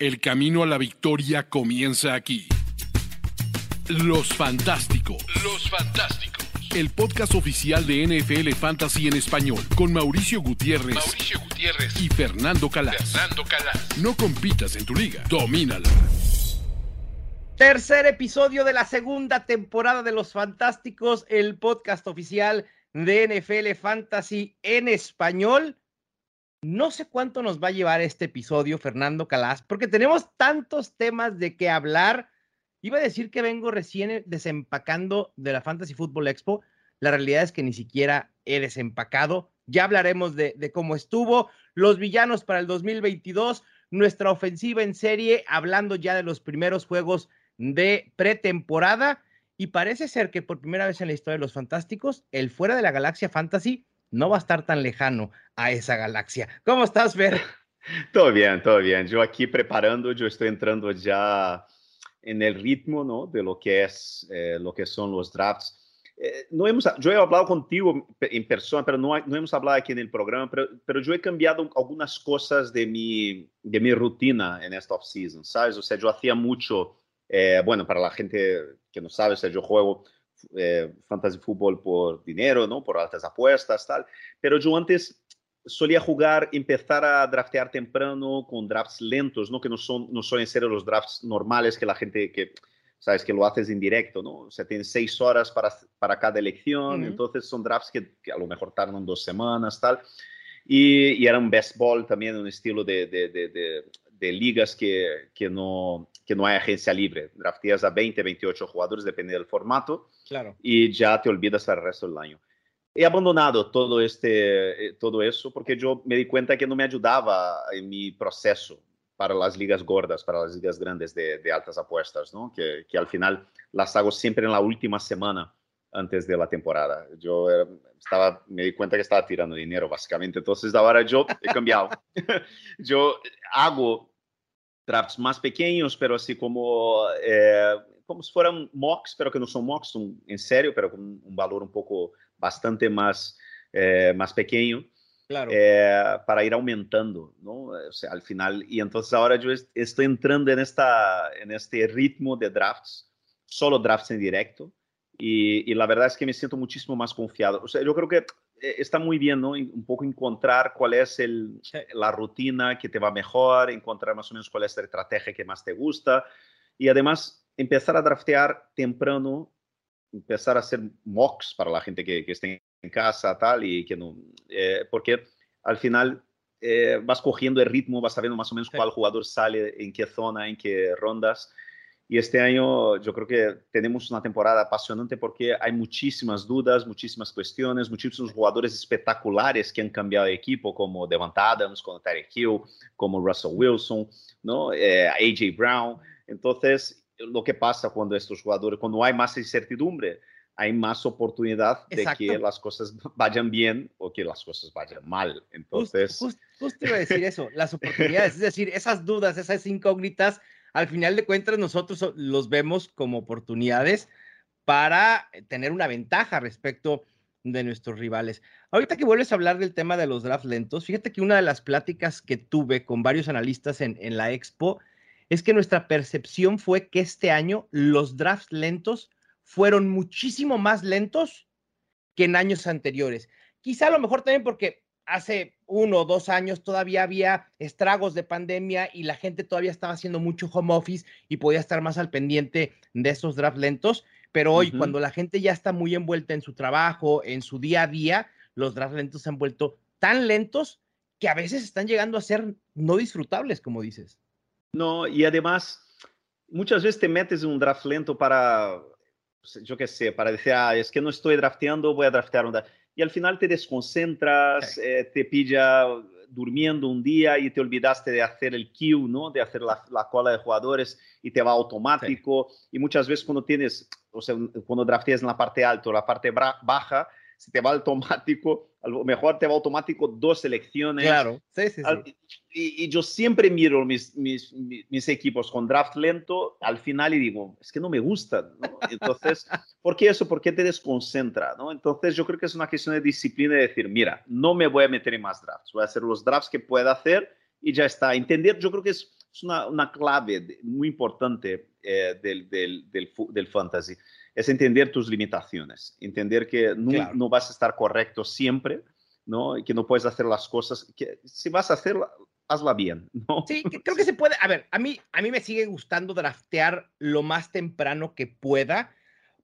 El camino a la victoria comienza aquí. Los Fantásticos. Los Fantásticos. El podcast oficial de NFL Fantasy en español con Mauricio Gutiérrez, Mauricio Gutiérrez y Fernando Calas. Fernando Calas. No compitas en tu liga, domínala. Tercer episodio de la segunda temporada de Los Fantásticos, el podcast oficial de NFL Fantasy en español. No sé cuánto nos va a llevar este episodio, Fernando Calas, porque tenemos tantos temas de qué hablar. Iba a decir que vengo recién desempacando de la Fantasy Football Expo. La realidad es que ni siquiera he desempacado. Ya hablaremos de, de cómo estuvo, los villanos para el 2022, nuestra ofensiva en serie, hablando ya de los primeros juegos de pretemporada. Y parece ser que por primera vez en la historia de los Fantásticos, el fuera de la galaxia Fantasy no va a estar tan lejano a esa galaxia. ¿Cómo estás, Fer? Todo bien, todo bien. Yo aquí preparando, yo estoy entrando ya en el ritmo ¿no? de lo que, es, eh, lo que son los drafts. Eh, no hemos, yo he hablado contigo en persona, pero no, no hemos hablado aquí en el programa, pero, pero, yo he cambiado algunas cosas de mi, de mi rutina en esta off-season, ¿sabes? O sea, yo hacía mucho, eh, bueno, para la gente que no sabe, o sea, yo juego eh, fantasy fútbol por dinero, ¿no? Por altas apuestas, tal. Pero yo antes solía jugar, empezar a draftear temprano con drafts lentos, ¿no? Que no, son, no suelen ser los drafts normales que la gente que, sabes, que lo haces en directo, ¿no? O sea, tienes seis horas para, para cada elección, entonces son drafts que, que, a lo mejor tardan dos semanas, tal. Y, y era un best ball también, un estilo de, de, de, de ligas que, que, no, que no hay agencia libre. Drafteas a 20, 28 jugadores, depende del formato, claro. y ya te olvidas el resto del año. He abandonado todo, este, eh, todo eso porque yo me di cuenta que no me ayudaba en mi proceso para las ligas gordas, para las ligas grandes de, de altas apuestas, ¿no? que, que al final las hago siempre en la última semana antes de la temporada. Yo estaba, me di cuenta que estaba tirando dinero, básicamente. Entonces, ahora yo he cambiado. yo hago drafts más pequeños, pero así como, eh, como si fueran mocks, pero que no son mocks, son en serio, pero con un valor un poco bastante más, eh, más pequeño. Claro. Eh, para ir aumentando, ¿no? O sea, al final, y entonces ahora yo estoy entrando en, esta, en este ritmo de drafts, solo drafts en directo, y, y, la verdad es que me siento muchísimo más confiado. O sea, yo creo que está muy bien, ¿no? Un poco encontrar cuál es el, la rutina que te va mejor, encontrar más o menos cuál es la estrategia que más te gusta y además empezar a draftear temprano, empezar a hacer mocks para la gente que, que esté en casa, tal, y que no, eh, porque al final eh, vas cogiendo el ritmo, vas sabiendo más o menos cuál jugador sale, en qué zona, en qué rondas. Y este año yo creo que tenemos una temporada apasionante porque hay muchísimas dudas, muchísimas cuestiones, muchísimos jugadores espectaculares que han cambiado de equipo, como Devant Adams, como Tarek Hill, como Russell Wilson, ¿no? Eh, AJ Brown. Entonces, lo que pasa cuando estos jugadores, cuando hay más incertidumbre, hay más oportunidad de que las cosas vayan bien o que las cosas vayan mal. Entonces, justo, justo, justo iba a decir eso, las oportunidades, es decir, esas dudas, esas incógnitas al final de cuentas nosotros los vemos como oportunidades para tener una ventaja respecto de nuestros rivales. Ahorita que vuelves a hablar del tema de los drafts lentos, fíjate que una de las pláticas que tuve con varios analistas en, en la expo es que nuestra percepción fue que este año los drafts lentos fueron muchísimo más lentos que en años anteriores. Quizá a lo mejor también porque hace uno o dos años todavía había estragos de pandemia y la gente todavía estaba haciendo mucho home office y podía estar más al pendiente de esos drafts lentos, pero hoy uh -huh. cuando la gente ya está muy envuelta en su trabajo, en su día a día, los drafts lentos se han vuelto tan lentos que a veces están llegando a ser no disfrutables, como dices. No, y además, muchas veces te metes en un draft lento para, yo qué sé, para decir, ah, es que no estoy drafteando, voy a draftear un draft y al final te desconcentras, sí. eh, te pilla durmiendo un día y te olvidaste de hacer el queue, ¿no? De hacer la, la cola de jugadores y te va automático. Sí. Y muchas veces cuando tienes, o sea, cuando drafteas en la parte alta o la parte baja, si te va automático, a lo mejor te va automático dos selecciones. Claro, sí, sí, sí. Y, y, yo siempre miro mis, mis, mis, equipos con draft lento al final y digo, es que no me gustan. ¿no? Entonces, ¿por qué eso? ¿Por qué te desconcentra? ¿no? Entonces, yo creo que es una cuestión de disciplina de decir, mira, no me voy a meter en más drafts, voy a hacer los drafts que pueda hacer y ya está. Entender, yo creo que es es una, una clave muy importante eh, del, del, del, del, fantasy. Es entender tus limitaciones, entender que no, claro. no, vas a estar correcto siempre, ¿no? Y que no puedes hacer las cosas, que si vas a hacerla, hazla bien, ¿no? Sí, creo que se puede. A ver, a mí, a mí me sigue gustando draftear lo más temprano que pueda,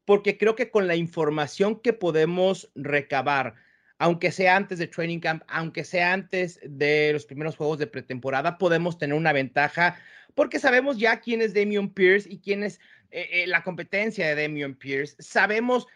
porque creo que con la información que podemos recabar, aunque sea antes de Training Camp, aunque sea antes de los primeros juegos de pretemporada, podemos tener una ventaja porque sabemos ya quién es Damian Pierce y quién es eh, eh, la competencia de Damian Pierce. Sabemos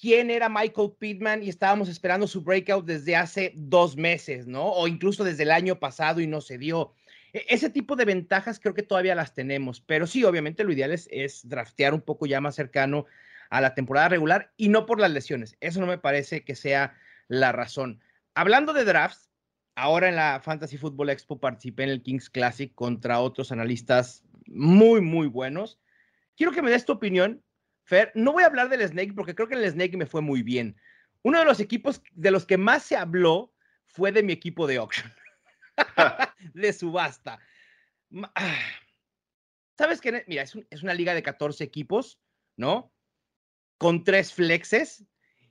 quién era Michael Pittman y estábamos esperando su breakout desde hace dos meses, ¿no? O incluso desde el año pasado y no se dio. E, ese tipo de ventajas creo que todavía las tenemos, pero sí, obviamente lo ideal es, es draftear un poco ya más cercano a la temporada regular y no por las lesiones. Eso no me parece que sea la razón. Hablando de drafts, ahora en la Fantasy Football Expo participé en el Kings Classic contra otros analistas muy, muy buenos. Quiero que me des tu opinión, Fer. No voy a hablar del Snake porque creo que el Snake me fue muy bien. Uno de los equipos de los que más se habló fue de mi equipo de auction, de subasta. Ah, ¿Sabes qué? Mira, es, es, una liga de 14 equipos, ¿no? Con tres flexes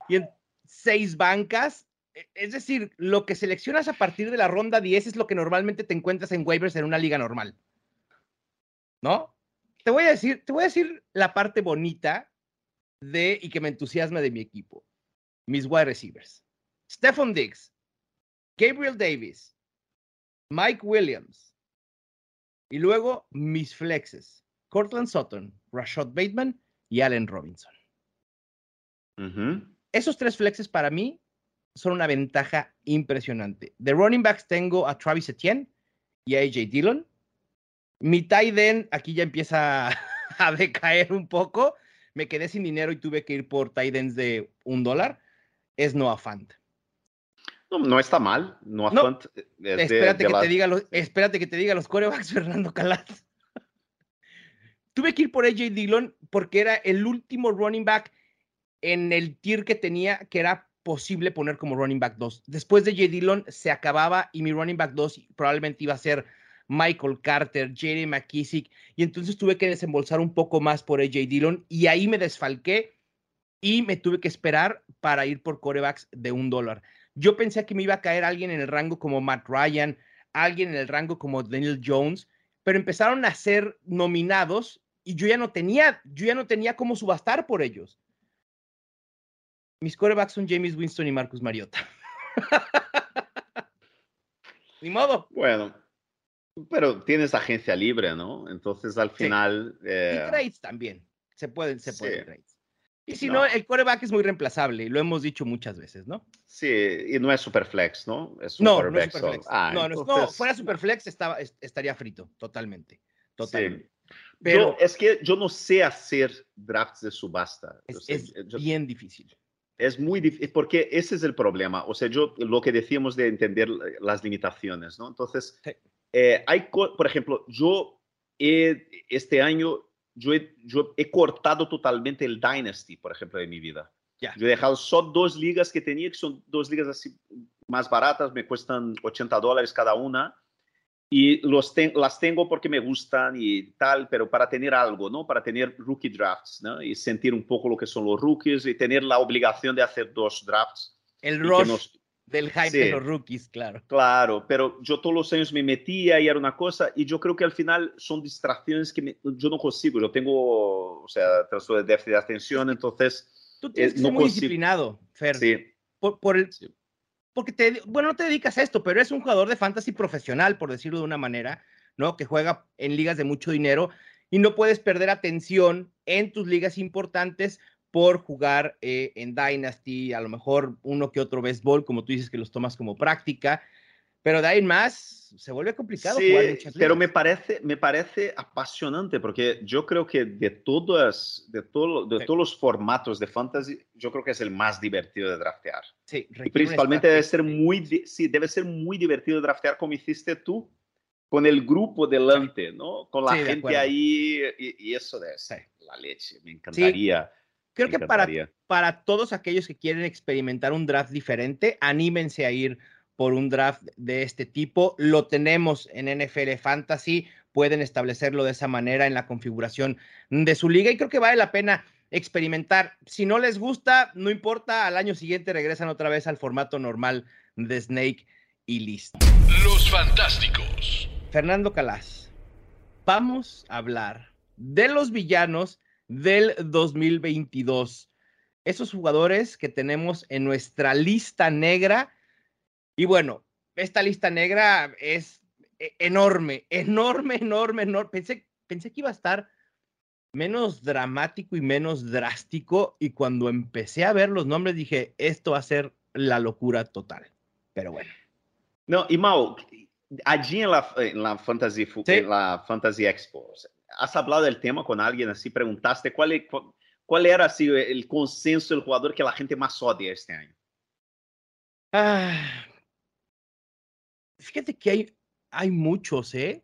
y en seis bancas. E, es decir, lo que seleccionas a partir de la ronda 10 es lo que normalmente te encuentras en waivers en una liga normal. ¿No? Te voy a decir, te voy a decir la parte bonita de y que me entusiasma de mi equipo. Mis wide receivers. Stephon Diggs, Gabriel Davis, Mike Williams. Y luego mis flexes. Cortland Sutton, Rashad Bateman y Allen Robinson. Uh -huh. Esos tres flexes para mí son una ventaja impresionante. De running backs tengo a Travis Etienne y a AJ Dillon. Mi tight end aquí ya empieza a decaer un poco. Me quedé sin dinero y tuve que ir por tight ends de un dólar. Es Noah Fant. No, no está mal. Noah no, Fant es espérate, de que la... te diga los, espérate que te diga los corebacks, Fernando Calat. tuve que ir por AJ Dillon porque era el último running back en el tier que tenía, que era posible poner como running back 2. Después de J. Dillon se acababa y mi running back 2 probablemente iba a ser Michael Carter, Jerry McKissick, y entonces tuve que desembolsar un poco más por AJ Dillon y ahí me desfalqué y me tuve que esperar para ir por corebacks de un dólar. Yo pensé que me iba a caer alguien en el rango como Matt Ryan, alguien en el rango como Daniel Jones, pero empezaron a ser nominados y yo ya no tenía, yo ya no tenía cómo subastar por ellos. Mis corebacks son James Winston y Marcus Mariota. Ni modo. Bueno, pero tienes agencia libre, ¿no? Entonces al final. Sí. Eh... Y trades también. Se pueden, se pueden sí. trades. Y si no. no. el coreback es muy reemplazable, y lo hemos dicho muchas veces, ¿no? Sí, y no es superflex, ¿no? Es no, no es superflex. Ah, no, entonces... no, fuera superflex estaba, estaría frito, totalmente. Totalmente. Sí. Pero yo, es que yo no sé hacer drafts de subasta. Es, o sea, es yo, bien difícil. Es muy difícil, porque ese es el problema. O sea, yo lo que decíamos de entender las limitaciones, ¿no? Entonces, sí. Eh, hay, por ejemplo, yo he, este año, yo he, yo he, cortado totalmente el Dynasty, por ejemplo, de mi vida. Yeah. Yo he dejado solo dos ligas que tenía, que son dos ligas así más baratas, me cuestan 80 dólares cada una. Y los ten, las tengo porque me gustan y tal, pero para tener algo, ¿no? Para tener rookie drafts, ¿no? Y sentir un poco lo que son los rookies y tener la obligación de hacer dos drafts. El rush nos... del hype sí, de los rookies, claro. Claro, pero yo todos los años me metía y era una cosa y yo creo que al final son distracciones que me, yo no consigo. Yo tengo, o sea, trastorno de déficit de atención, entonces... Tú tienes eh, que ser no muy consigo... disciplinado, Fer. Sí. Por, por el... Sí porque te, bueno, no te dedicas a esto, pero eres un jugador de fantasy profesional, por decirlo de una manera, ¿no? Que juega en ligas de mucho dinero y no puedes perder atención en tus ligas importantes por jugar eh, en Dynasty, a lo mejor uno que otro béisbol, como tú dices que los tomas como práctica, pero de ahí en más se vuelve complicado sí, jugar muchas pero me parece, me parece apasionante porque yo creo que de todas, de, todo, de sí. todos los formatos de fantasy, yo creo que es el más divertido de draftear. Sí, y principalmente debe ser muy, sí, debe ser muy divertido draftear como hiciste tú, con el grupo delante, ¿no? Con la gente ahí y, y, eso de la leche, me encantaría. Creo que para, para todos aquellos que quieren experimentar un draft diferente, anímense a ir por un draft de este tipo. Lo tenemos en NFL Fantasy. pueden establecerlo de esa manera en la configuración de su liga y creo que vale la pena experimentar. Si no les gusta, no importa, al año siguiente regresan otra vez al formato normal de Snake y listo. Los Fantásticos. Fernando Calas, vamos a hablar de los villanos del 2022. Esos jugadores que tenemos en nuestra lista negra. Y bueno, esta lista negra es e-, enorme, enorme, enorme, enorme. Pensé, pensé que iba a estar menos dramático y menos drástico. Y cuando empecé a ver los nombres dije, esto va a ser la locura total. Pero bueno. No, y Mau, allí en la, en la, Fantasy, sí. en la Fantasy Expo, ¿has hablado del tema con alguien así? ¿Preguntaste cuál, cuál era el consenso del jugador que la gente más odia este año? Ah, fíjate que hay, muchos, ¿eh?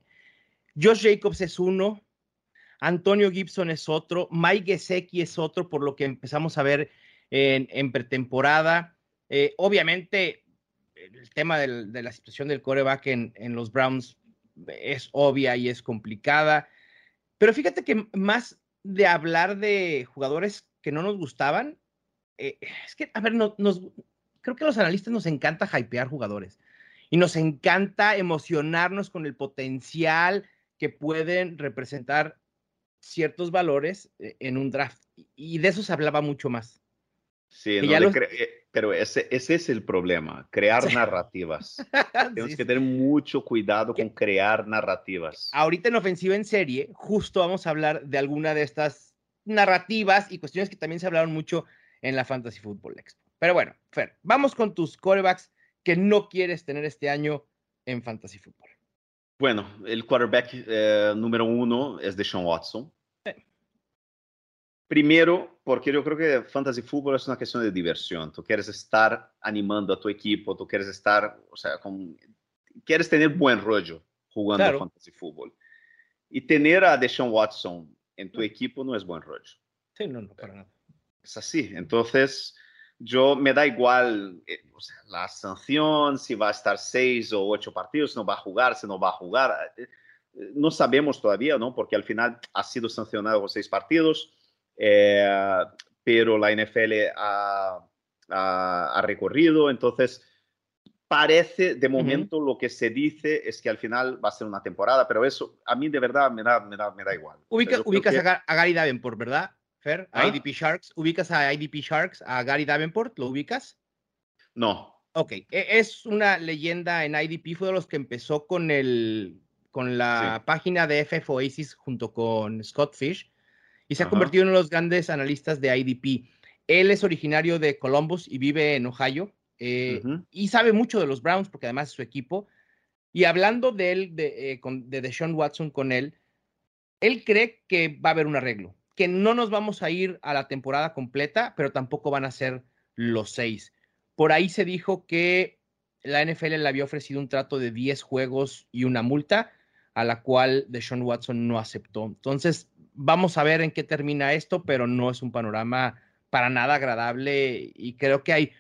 Josh Jacobs es uno, Antonio Gibson es otro, Mike Gesecki es otro, por lo que empezamos a ver en, pretemporada. Eh, obviamente, el tema de la situación del coreback en, los Browns es obvia y es complicada. Pero fíjate que más de hablar de jugadores que no nos gustaban, eh, es que, a ver, no, nos, creo que a los analistas nos encanta hypear jugadores y nos encanta emocionarnos con el potencial que pueden representar ciertos valores eh, en un draft. Y de eso se hablaba mucho más. Sí, no los... Eh, pero ese, ese, es el problema, crear narrativas. Tenemos sí, que tener mucho cuidado con crear narrativas. Ahorita en Ofensiva en Serie, justo vamos a hablar de alguna de estas narrativas y cuestiones que también se hablaron mucho en la Fantasy Football Expo. Pero bueno, Fer, vamos con tus corebacks que no quieres tener este año en Fantasy Football. Bueno, el quarterback eh, número uno es Deshaun Watson. Primero, porque yo creo que fantasy fútbol es una cuestión de diversión. Tú quieres estar animando a tu equipo, tú quieres estar, o sea, con, quieres tener buen rollo jugando claro. fantasy fútbol. Y tener a Deshaun Watson en tu equipo no es buen rollo. Sí, no, no, para nada. Es así. Entonces, yo me da igual eh, o sea, la sanción, si va a estar seis o ocho partidos, si no va a jugar, si no va a jugar. Eh, no sabemos todavía, ¿no? Porque al final ha sido sancionado con seis partidos eh, pero la NFL ha, ha, ha, recorrido, entonces parece, de momento, uh -huh. lo que se dice es que al final va a ser una temporada, pero eso a mí de verdad me da, me da, me da igual. Ubica, ubicas que... a, Gary Davenport, ¿verdad, Fer? A ¿Ah? IDP Sharks. ¿Ubicas a IDP Sharks, a Gary Davenport? ¿Lo ubicas? No. Ok, e, es una leyenda en IDP, fue de los que empezó con el con la sí. página de FF Oasis junto con Scott Fish y se ha convertido en uno de los grandes analistas de IDP. Él es originario de Columbus y vive en Ohio eh, uh -huh. y sabe mucho de los Browns porque además es su equipo. Y hablando de él, de, eh, con, de Deshaun Watson con él, él cree que va a haber un arreglo, que no nos vamos a ir a la temporada completa, pero tampoco van a ser los seis. Por ahí se dijo que la NFL le había ofrecido un trato de 10 juegos y una multa, a la cual Deshaun Watson no aceptó. Entonces, vamos a ver en qué termina esto, pero no es un panorama para nada agradable y creo que hay...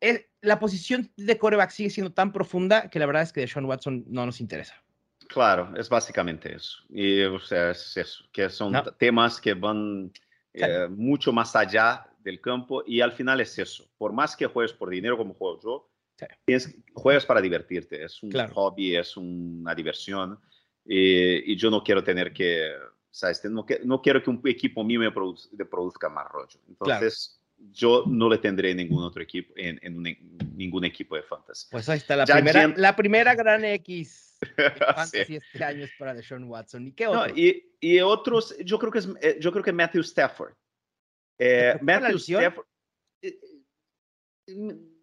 Es, la posición de coreback sigue siendo tan profunda que la verdad es que de Sean Watson no nos interesa. Claro, es básicamente eso. Y o sea, es eso, que son no. temas que van eh, mucho más allá del campo y al final es eso. Por más que juegues por dinero como juego yo, sí. tienes, juegas para divertirte. Es un claro. hobby, es una diversión y, y yo no quiero tener que ¿sabes? No, no, quiero que un equipo mío me produz, produzca más rollo. Entonces, claro. yo no le tendré ningún otro equipo, en, en un, ningún equipo de fantasy. Pues ahí está la, primera, la primera gran X de fantasy sí. este año es para Deshaun Watson. ¿Y qué otro? No, y, y, otros, yo creo que es, eh, yo creo que Matthew Stafford. Eh, Matthew Stafford. Eh,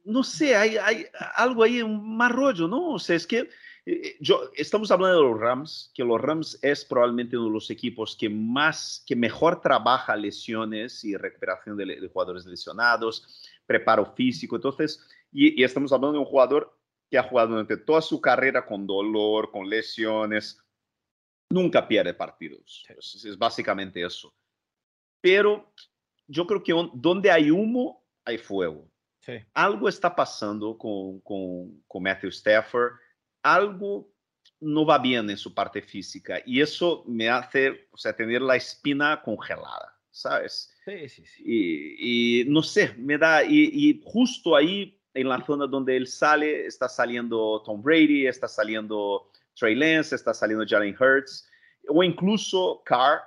no sé, hay, hay algo ahí, un más rollo, ¿no? O sea, es que yo, estamos hablando de los Rams, que los Rams es probablemente uno de los equipos que más, que mejor trabaja lesiones y recuperación de, de jugadores lesionados, preparo físico. Entonces, y, y, estamos hablando de un jugador que ha jugado durante toda su carrera con dolor, con lesiones, nunca pierde partidos. Es, es básicamente eso. Pero yo creo que on, donde hay humo, hay fuego. Sí. Algo está pasando con, con, con Matthew Stafford algo no va bien en su parte física y eso me hace, o sea, tener la espina congelada, ¿sabes? Sí, sí, sí. Y, no sé, me da, y, justo ahí en la zona donde él sale, está saliendo Tom Brady, está saliendo Trey Lance, está saliendo Jalen Hurts, o incluso Carr,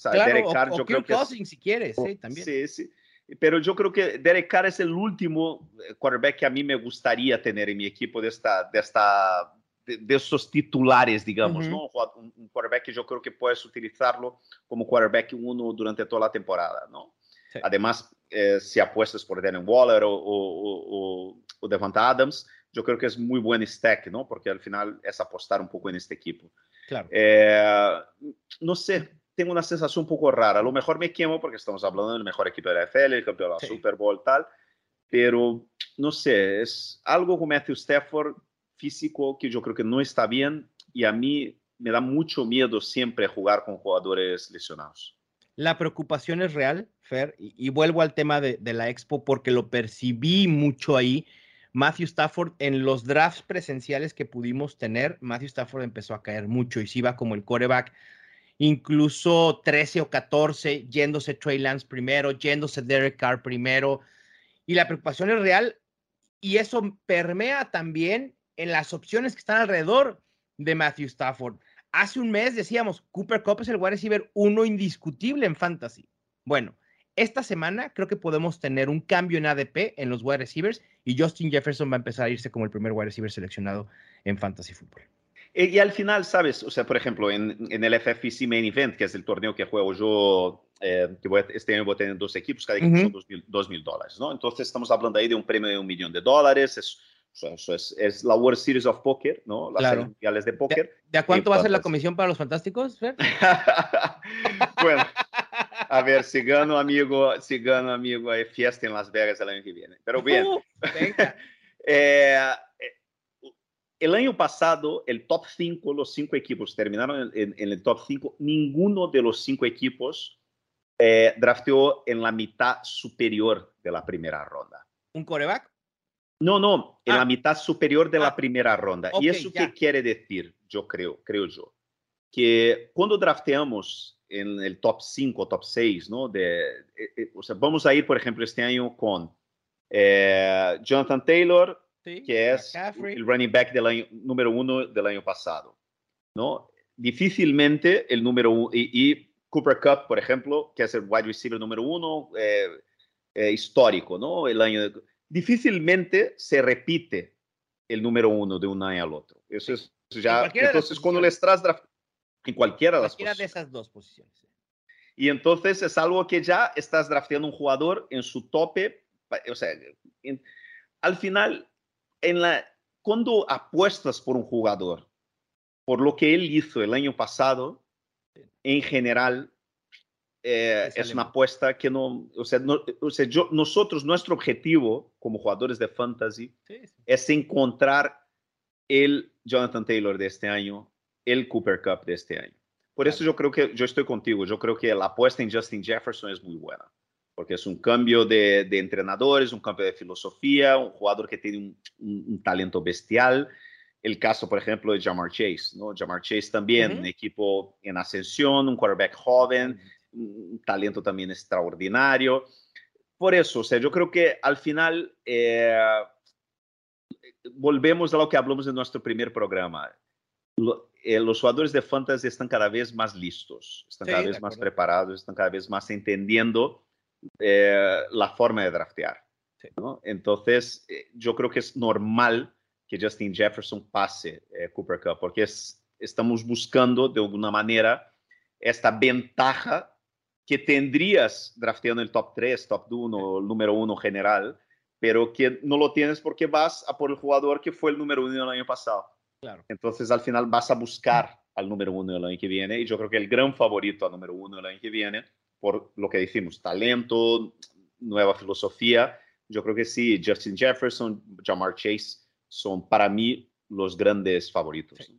claro, Derek Carr, yo creo que si quieres, sí, también. Sí, sí. Pero yo creo que Derek Carr es el último eh, quarterback que a mí me gustaría tener en mi equipo de esta, de de, esos titulares, digamos, ¿no? Un, quarterback que yo creo que puedes utilizarlo como quarterback uno durante toda la temporada, ¿no? Además, eh, si apuestas por Darren Waller o, o, o, Devonta Adams, yo creo que es muy buen stack, ¿no? Porque al final es apostar un poco en este equipo. Claro. Eh, no sé, tengo una sensación un poco rara. A lo mejor me quemo porque estamos hablando del mejor equipo de la NFL, el campeón de la Super Bowl, tal. Pero no sé, es algo con Matthew Stafford físico que yo creo que no está bien y a mí me da mucho miedo siempre jugar con jugadores lesionados. La preocupación es real, Fer, y, vuelvo al tema de, la expo porque lo percibí mucho ahí. Matthew Stafford, en los drafts presenciales que pudimos tener, Matthew Stafford empezó a caer mucho y se iba como el coreback, incluso 13 o 14, yéndose Trey Lance primero, yéndose Derek Carr primero. Y la preocupación es real y eso permea también en las opciones que están alrededor de Matthew Stafford. Hace un mes decíamos, Cooper Cup es el wide receiver uno indiscutible en fantasy. Bueno, esta semana creo que podemos tener un cambio en ADP en los wide receivers y Justin Jefferson va a empezar a irse como el primer wide receiver seleccionado en fantasy fútbol. Eh, y al final, ¿sabes? O sea, por ejemplo, en, en el FFC Main Event, que es el torneo que juego yo, eh, que voy este año voy a tener dos equipos, cada equipo son dos mil, dólares, ¿no? Entonces estamos hablando ahí de un premio de un millón de dólares, es eso es, es, la World Series of Poker, ¿no? Las claro. mundiales de póker. ¿De, a cuánto va a ser la comisión para los fantásticos, Fer? bueno, a ver, si gano, amigo, si gano, amigo, hay fiesta en Las Vegas el año que viene. Pero bien. Uh, eh, eh, el año pasado, el top 5, los cinco equipos terminaron en, en, el top 5. Ninguno de los cinco equipos eh, drafteó en la mitad superior de la primera ronda. ¿Un coreback? No, no, en la ah. mitad superior de la ah. primera ronda. ¿Y eso qué quiere decir? Yo creo, creo yo, que cuando drafteamos en el top 5, top 6, ¿no? De, eh, eh, o sea, vamos a ir, por ejemplo, este año con eh, Jonathan Taylor, que es el running back del año, número uno del año pasado, ¿no? Difícilmente el número uno, y, Cooper Cup, por ejemplo, que es el wide receiver número uno histórico, ¿no? El año difícilmente se repite el número uno de un año al otro. Eso es ya. Entonces, cuando le estás en cualquiera de las posiciones. de esas dos posiciones. Y entonces es algo que ya estás drafteando un jugador en su tope. O sea, al final, en la, cuando apuestas por un jugador, por lo que él hizo el año pasado, en general, eh, es una apuesta que no, o sea, o sea yo, nosotros, nuestro objetivo como jugadores de fantasy es encontrar el Jonathan Taylor de este año, el Cooper Cup de este año. Por eso yo creo que yo estoy contigo, yo creo que la apuesta en Justin Jefferson es muy buena, porque es un cambio de, de entrenadores, un cambio de filosofía, un jugador que tiene un, un, talento bestial. El caso, por ejemplo, de Jamar Chase, ¿no? Jamar Chase también, un equipo en ascensión, un quarterback joven, un talento también extraordinario. Por eso, o sea, yo creo que al final eh, volvemos a lo que hablamos en nuestro primer programa. Eh, los jugadores de fantasy están cada vez más listos, están cada vez más preparados, están cada vez más entendiendo eh, la forma de draftear. Entonces, yo creo que es normal que Justin Jefferson pase Cooper Cup, porque es, estamos buscando de alguna manera esta ventaja que tendrías drafteando el top 3, top 1, el número 1 general, pero que no lo tienes porque vas a por el jugador que fue el número 1 el año pasado. Claro. Entonces al final vas a buscar al número 1 el año que viene y yo creo que el gran favorito al número 1 el año que viene, por lo que decimos, talento, nueva filosofía, yo creo que sí, Justin Jefferson, Jamar Chase son para mí los grandes favoritos.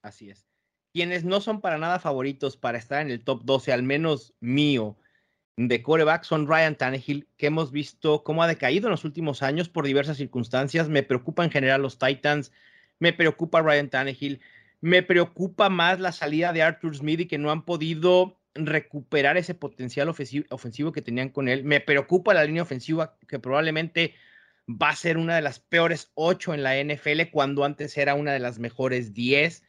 Así es quienes no son para nada favoritos para estar en el top 12, al menos mío, de coreback, son Ryan Tannehill, que hemos visto cómo ha decaído en los últimos años por diversas circunstancias. Me preocupa en general los Titans, me preocupa Ryan Tannehill. Me preocupa más la salida de Arthur Smith y que no han podido recuperar ese potencial ofensivo, que tenían con él. Me preocupa la línea ofensiva que probablemente va a ser una de las peores ocho en la NFL cuando antes era una de las mejores diez.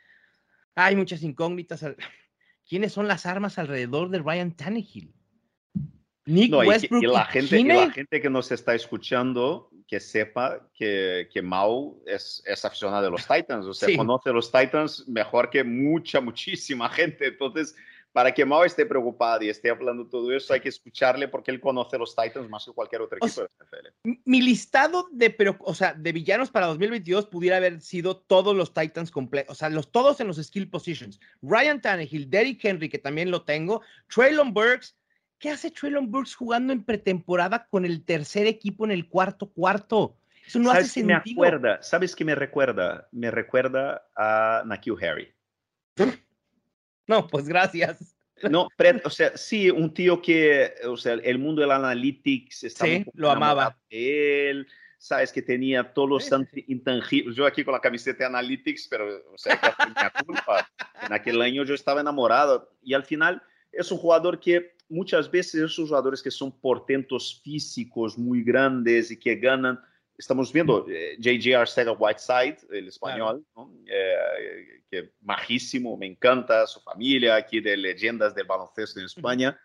Hay muchas incógnitas. ¿Quiénes son las armas alrededor de Ryan Tannehill? Nick Westbrook. Y, la, gente, la gente que nos está escuchando, que sepa que, que Mau es, es aficionado de los Titans. O sea, conoce los Titans mejor que mucha, muchísima gente. Entonces, para que Mao esté preocupado y esté hablando todo eso, hay que escucharle porque él conoce los Titans más que cualquier otro equipo de la NFL. Mi listado de, o sea, de villanos para 2022 pudiera haber sido todos los Titans completos, o sea, los, todos en los skill positions. Ryan Tannehill, Derrick Henry, que también lo tengo, Traylon Burks. ¿Qué hace Traylon Burks jugando en pretemporada con el tercer equipo en el cuarto cuarto? Eso no hace sentido. Me acuerda, ¿Sabes qué me recuerda? Me recuerda a Nakil Harry. No, pues gracias. No, o sea, sí, un tío que, o sea, el mundo del analytics estaba sí, lo amaba. él, sabes que tenía todos los intangibles. Yo aquí con la camiseta de analytics, pero, o sea, que culpa. En aquel año yo estaba enamorado y al final es un jugador que muchas veces esos jugadores que son portentos físicos muy grandes y que ganan estamos viendo eh, J.J. Arcega Whiteside, el español, eh, que majísimo, me encanta su familia aquí de leyendas del baloncesto en España.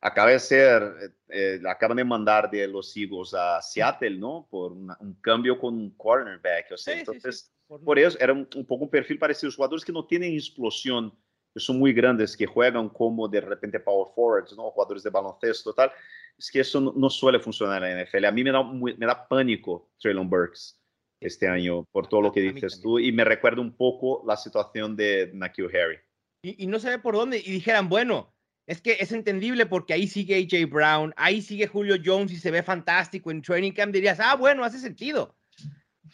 Acaba de ser, eh, acaban de mandar de los Eagles a Seattle, ¿no? Por un cambio con un cornerback. O sea, entonces, por eso era un, poco un perfil parecido. Jugadores que no tienen explosión, que son muy grandes, que juegan como de repente power forwards, ¿no? Jugadores de baloncesto, tal es que eso no, suele funcionar en la NFL. A mí me da, me da pánico Traylon Burks este año por todo lo que dices tú y me recuerda un poco la situación de Nakil Harry. Y, no se ve por dónde y dijeran, bueno, es que es entendible porque ahí sigue AJ Brown, ahí sigue Julio Jones y se ve fantástico en training camp, dirías, ah, bueno, hace sentido.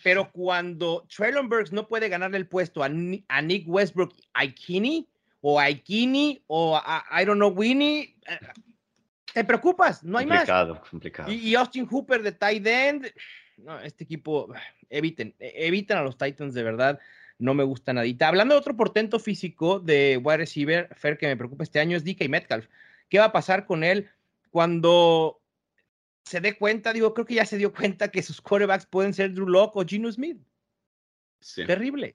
Pero cuando Traylon Burks no puede ganarle el puesto a, Nick Westbrook, a Ikini, o a Ikini, o a, I don't know, Winnie, eh, te preocupas, no hay más. Complicado, y, y, Austin Hooper de tight end, no, este equipo, eviten, e, eviten a los Titans de verdad, no me gusta nadita. Hablando de otro portento físico de wide receiver, Fer, que me preocupa este año, es DK Metcalf. ¿Qué va a pasar con él cuando se dé cuenta? Digo, creo que ya se dio cuenta que sus quarterbacks pueden ser Drew Locke o Gino Smith. Sí. Terrible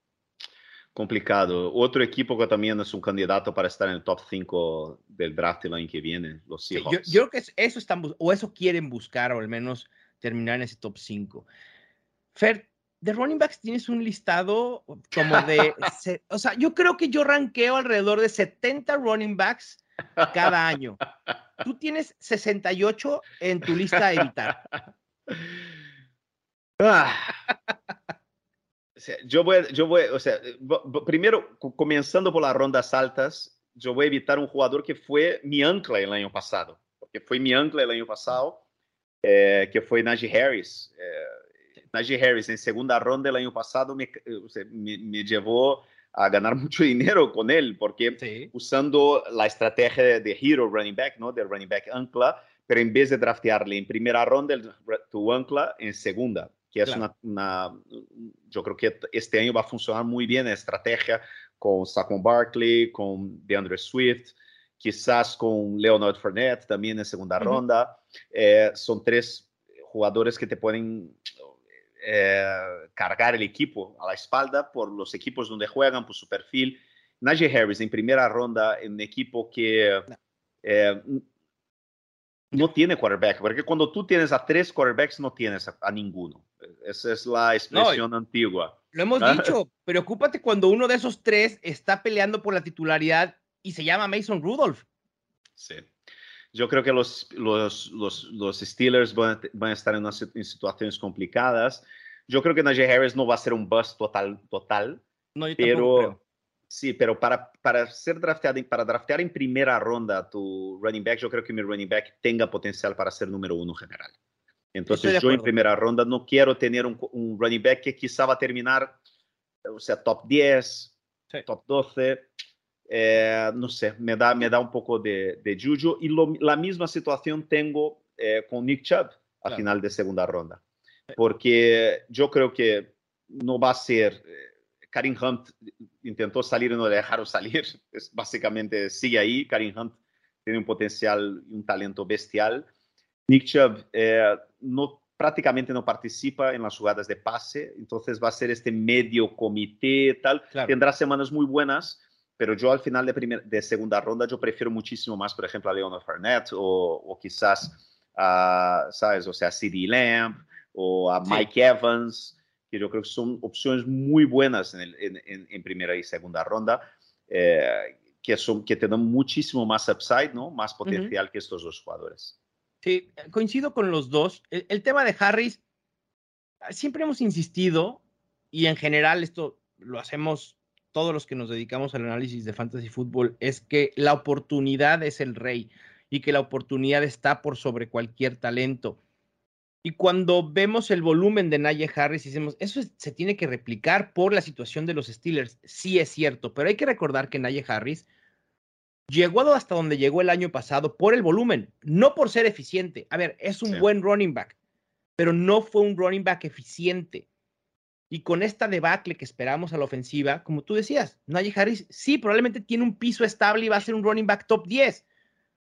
complicado. Otro equipo que también es un candidato para estar en el top 5 del draft el año que viene, los Seahawks. yo, creo que eso están, o eso quieren buscar, o al menos terminar en ese top 5. Fer, de running backs tienes un listado como de, o sea, yo creo que yo ranqueo alrededor de 70 running backs cada año. Tú tienes 68 en tu lista a evitar. Ah yo voy, yo voy, o sea, primero, comenzando por las rondas altas, yo voy a evitar un jugador que fue mi ancla el año pasado, porque fue mi ancla el año pasado, eh, que fue Najee Harris. Eh, Najee Harris en segunda ronda el año pasado me, me, llevó a ganar mucho dinero con él, porque usando la estrategia de, hero running back, ¿no? Del running back ancla, pero en vez de draftearle en primera ronda, tu ancla en segunda que es una, yo creo que este año va a funcionar muy bien la estrategia con Saquon Barkley, con DeAndre Swift, quizás con Leonard Fournette también en segunda ronda. Eh, son tres jugadores que te pueden eh, cargar el equipo a la espalda por los equipos donde juegan, por su perfil. Najee Harris en primera ronda en un equipo que eh, no tiene quarterback, porque cuando tú tienes a tres quarterbacks no tienes a, ninguno. Esa es la expresión antigua. Lo hemos ¿Ah? dicho, preocúpate cuando uno de esos tres está peleando por la titularidad y se llama Mason Rudolph. Sí. Yo creo que los, los, los, Steelers van a, estar en, situaciones complicadas. Yo creo que Najee Harris no va a ser un bust total, total no, yo pero Sí, pero para, para ser drafteado, para draftear en primera ronda tu running back, yo creo que mi running back tenga potencial para ser número uno general. Entonces yo en primera ronda no quiero tener un, un, running back que quizá va a terminar, o sea, top 10, top 12. Eh, no sé, me da, me da un poco de, de juju. Y la misma situación tengo eh, con Nick Chubb a final de segunda ronda. Porque yo creo que no va a ser... Eh, Karim Hunt intentó salir y no le dejaron salir. Es, básicamente sigue ahí. Karim Hunt tiene un potencial y un talento bestial. Nick Chubb eh, no, prácticamente no participa en las jugadas de pase, entonces va a ser este medio comité, tal. Tendrá semanas muy buenas, pero yo al final de, de segunda ronda yo prefiero muchísimo más, por ejemplo, a Leonard Fournette o, o quizás a, ¿sabes? O sea, CD Lamb o a Mike Evans, que yo creo que son opciones muy buenas en, en, en primera y segunda ronda, eh, que, son, que te dan muchísimo más upside, ¿no? Más potencial que estos dos jugadores. Sí, coincido con los dos. El, tema de Harris, siempre hemos insistido, y en general esto lo hacemos todos los que nos dedicamos al análisis de fantasy fútbol, es que la oportunidad es el rey y que la oportunidad está por sobre cualquier talento. Y cuando vemos el volumen de Naye Harris, decimos, eso se tiene que replicar por la situación de los Steelers. Sí es cierto, pero hay que recordar que Naye Harris llegó hasta donde llegó el año pasado por el volumen, no por ser eficiente. A ver, es un buen running back, pero no fue un running back eficiente. Y con esta debacle que esperamos a la ofensiva, como tú decías, Najee Harris sí, probablemente tiene un piso estable y va a ser un running back top 10.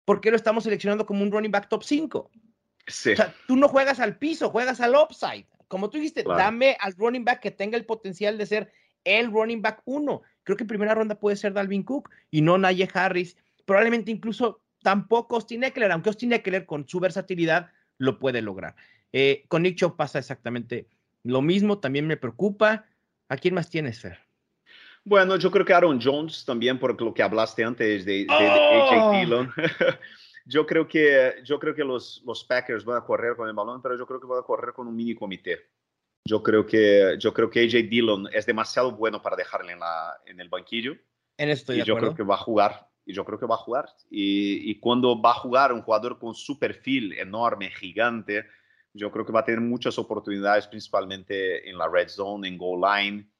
¿Por qué lo estamos seleccionando como un running back top 5? Sí. O sea, tú no juegas al piso, juegas al upside. Como tú dijiste, dame al running back que tenga el potencial de ser el running back 1. Creo que en primera ronda puede ser Dalvin Cook y no Naye Harris. Probablemente incluso tampoco Austin Eckler, aunque Austin Eckler con su versatilidad lo puede lograr. Eh, con Nick Chubb pasa exactamente lo mismo, también me preocupa. ¿A quién más tienes, Fer? Bueno, yo creo que Aaron Jones también, por lo que hablaste antes de, de, ¡Oh! Dillon. yo creo que, yo creo que los, los Packers van a correr con el balón, pero yo creo que van a correr con un mini comité. Yo creo que, yo creo que AJ Dillon es demasiado bueno para dejarle en, la, en el banquillo. En esto y yo creo que va a jugar. Y yo creo que va a jugar. Y, y, cuando va a jugar un jugador con su perfil enorme, gigante, yo creo que va a tener muchas oportunidades, principalmente en la red zone, en goal line.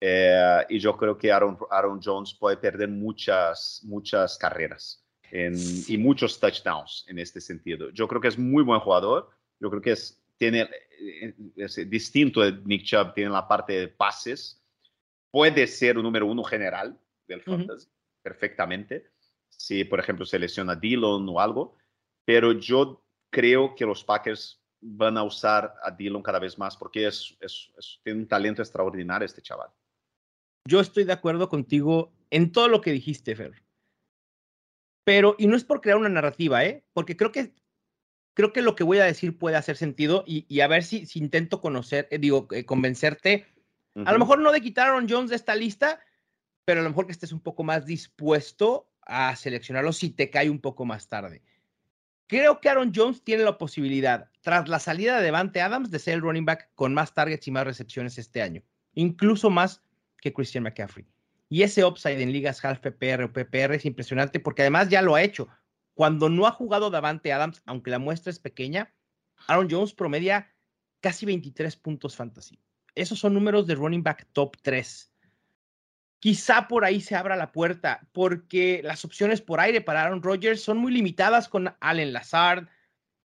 Eh, y yo creo que Aaron, Aaron Jones puede perder muchas, muchas carreras y muchos touchdowns en este sentido. Yo creo que es muy buen jugador. Yo creo que es tiene, eh, es distinto de Nick Chubb, tiene la parte de pases, puede ser un número uno general del fantasy, perfectamente, si por ejemplo se lesiona Dillon o algo, pero yo creo que los Packers van a usar a Dillon cada vez más porque es, es, tiene un talento extraordinario este chaval. Yo estoy de acuerdo contigo en todo lo que dijiste, Fer. Pero, y no es por crear una narrativa, ¿eh? Porque creo que creo que lo que voy a decir puede hacer sentido y, a ver si, si, intento conocer, eh, digo, eh, convencerte. A lo mejor no de quitar a Aaron Jones de esta lista, pero a lo mejor que estés un poco más dispuesto a seleccionarlo si te cae un poco más tarde. Creo que Aaron Jones tiene la posibilidad, tras la salida de Devante Adams, de ser el running back con más targets y más recepciones este año, incluso más que Christian McCaffrey. Y ese upside en ligas half PPR o PPR es impresionante porque además ya lo ha hecho. Cuando no ha jugado Davante Adams, aunque la muestra es pequeña, Aaron Jones promedia casi 23 puntos fantasy. Esos son números de running back top 3. Quizá por ahí se abra la puerta, porque las opciones por aire para Aaron Rodgers son muy limitadas con Allen Lazard,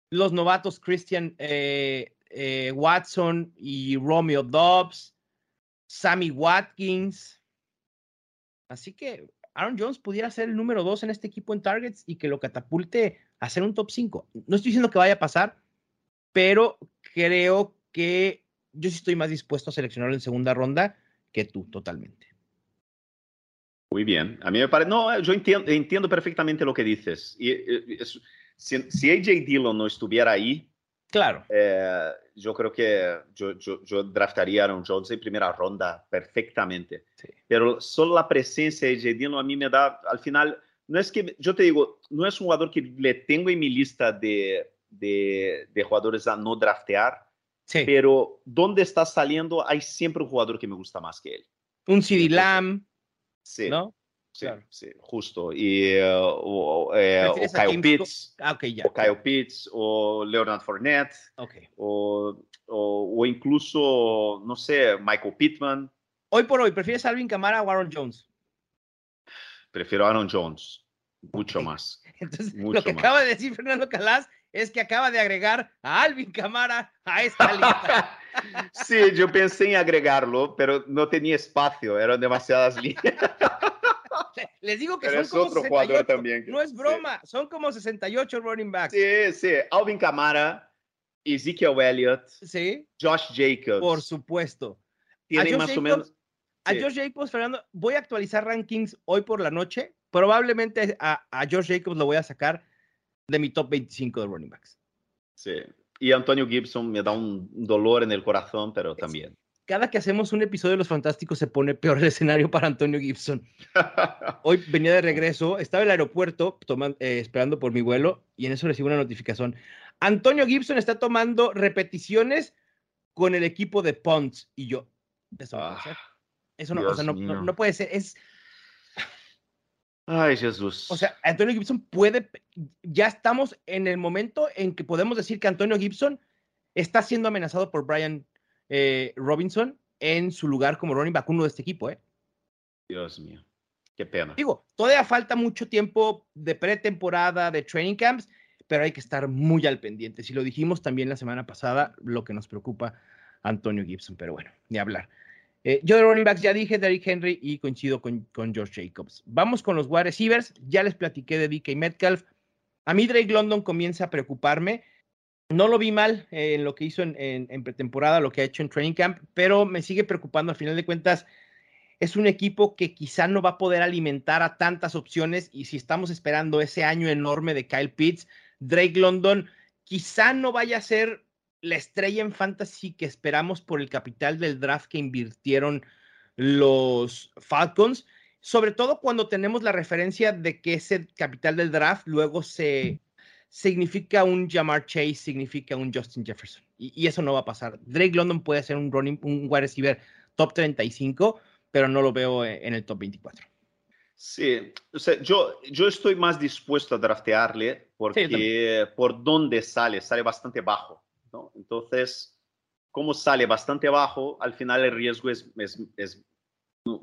los novatos Christian eh, eh, Watson y Romeo Dobbs, Sammy Watkins. Así que Aaron Jones pudiera ser el número dos en este equipo en targets y que lo catapulte a ser un top 5. No estoy diciendo que vaya a pasar, pero creo que yo sí estoy más dispuesto a seleccionarlo en segunda ronda que tú, totalmente. Muy bien. A mí me parece. No, yo entiendo, entiendo perfectamente lo que dices. Y, eh, si, si, AJ Dillon no estuviera ahí, Claro. Eh, yo creo que yo, yo, yo, draftaría a Aaron Jones en primera ronda perfectamente. Pero solo la presencia de Jedino a mí me da, al final, no es que, yo te digo, no es un jugador que le tengo en mi lista de, de, de jugadores a no draftear, sí. pero donde está saliendo hay siempre un jugador que me gusta más que él. Un CD Lamb, sí. ¿no? Sí, sí, justo. Y, uh, o, eh, o Kyle Pitts. Ah, okay, ya. O Kyle Pitts, o Leonard Fournette. Okay. O, o, o, incluso, no sé, Michael Pittman. Hoy por hoy, ¿prefieres Alvin Kamara o Aaron Jones? Prefiero Aaron Jones, mucho más. Entonces, lo que acaba de decir Fernando Calas es que acaba de agregar a Alvin Kamara a esta lista. Sí, yo pensé en agregarlo, pero no tenía espacio, eran demasiadas líneas. Les digo que Pero son es como otro 68. jugador también que- No es sí. broma, son como 68 running backs. Sí, sí, Alvin Kamara, Ezekiel Elliott, Sí, Josh Jacobs. por supuesto. Tienen más o menos... A. Josh Jacobs, Fernando, voy a actualizar rankings hoy por la noche. Probablemente a, a Josh Jacobs lo voy a sacar de mi top 25 de running backs. Sí. Y Antonio Gibson me da un dolor en el corazón, pero también. Cada que hacemos un episodio de Los Fantásticos se pone peor el escenario para Antonio Gibson. Hoy venía de regreso, estaba en el aeropuerto toman- eh, esperando por mi vuelo y en eso recibo una notificación. Antonio Gibson está tomando repeticiones con el equipo de Ponts y yo. Eso. Ah, Eso no, o sea, no- no- mío. no puede ser. Es, Ay, Jesús. O sea, Antonio Gibson puede, ya estamos en el momento en que podemos decir que Antonio Gibson está siendo amenazado por Brian eh, Robinson en su lugar como running back uno de este equipo. ¿eh? Dios mío. Qué pena. Digo, todavía falta mucho tiempo de pretemporada, de training camps, pero hay que estar muy al pendiente. Si lo dijimos también la semana pasada, lo que nos preocupa Antonio Gibson, pero bueno, ni hablar. Eh, yo de running backs ya dije Derrick Henry y coincido con, Josh Jacobs. Vamos con los wide receivers. Ya les platiqué de DK Metcalf. A mí Drake London comienza a preocuparme. No lo vi mal eh, en lo que hizo en- en pretemporada, lo que ha hecho en training camp, pero me sigue preocupando. Al final de cuentas, es un equipo que quizá no va a poder alimentar a tantas opciones y si estamos esperando ese año enorme de Kyle Pitts, Drake London quizá no vaya a ser la estrella en fantasy que esperamos por el capital del draft que invirtieron los Falcons, sobre todo cuando tenemos la referencia de que ese capital del draft luego se significa un Jamar Chase, significa un Justin Jefferson. Y, y eso no va a pasar. Drake London puede ser un running, un wide receiver top 35, pero no lo veo eh, en el top 24. Sí, o sea, yo, yo estoy más dispuesto a draftearle porque por dónde sale, sale bastante bajo, ¿no? Entonces, como sale bastante bajo, al final el riesgo es, es, es,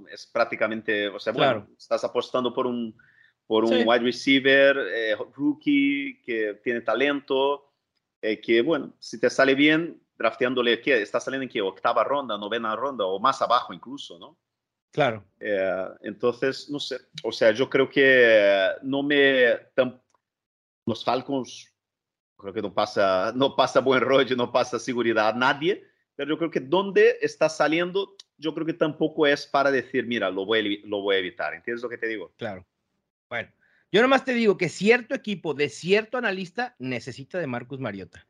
es prácticamente, o sea, bueno, Claro. estás apostando por un, por un Sí. wide receiver, eh, rookie, que tiene talento, eh, que bueno, si te sale bien, drafteándole, ¿qué? Está saliendo en qué? Octava ronda, novena ronda o más abajo incluso, ¿no? Claro. Eh, entonces, no sé, o sea, yo creo que no me... los Falcons, creo que no pasa, no pasa buen rollo, no pasa seguridad a nadie, pero yo creo que donde está saliendo, yo creo que tampoco es para decir, mira, lo voy lo voy a evitar, ¿entiendes lo que te digo? Claro. Bueno, yo nomás te digo que cierto equipo de cierto analista necesita de Marcus Mariota.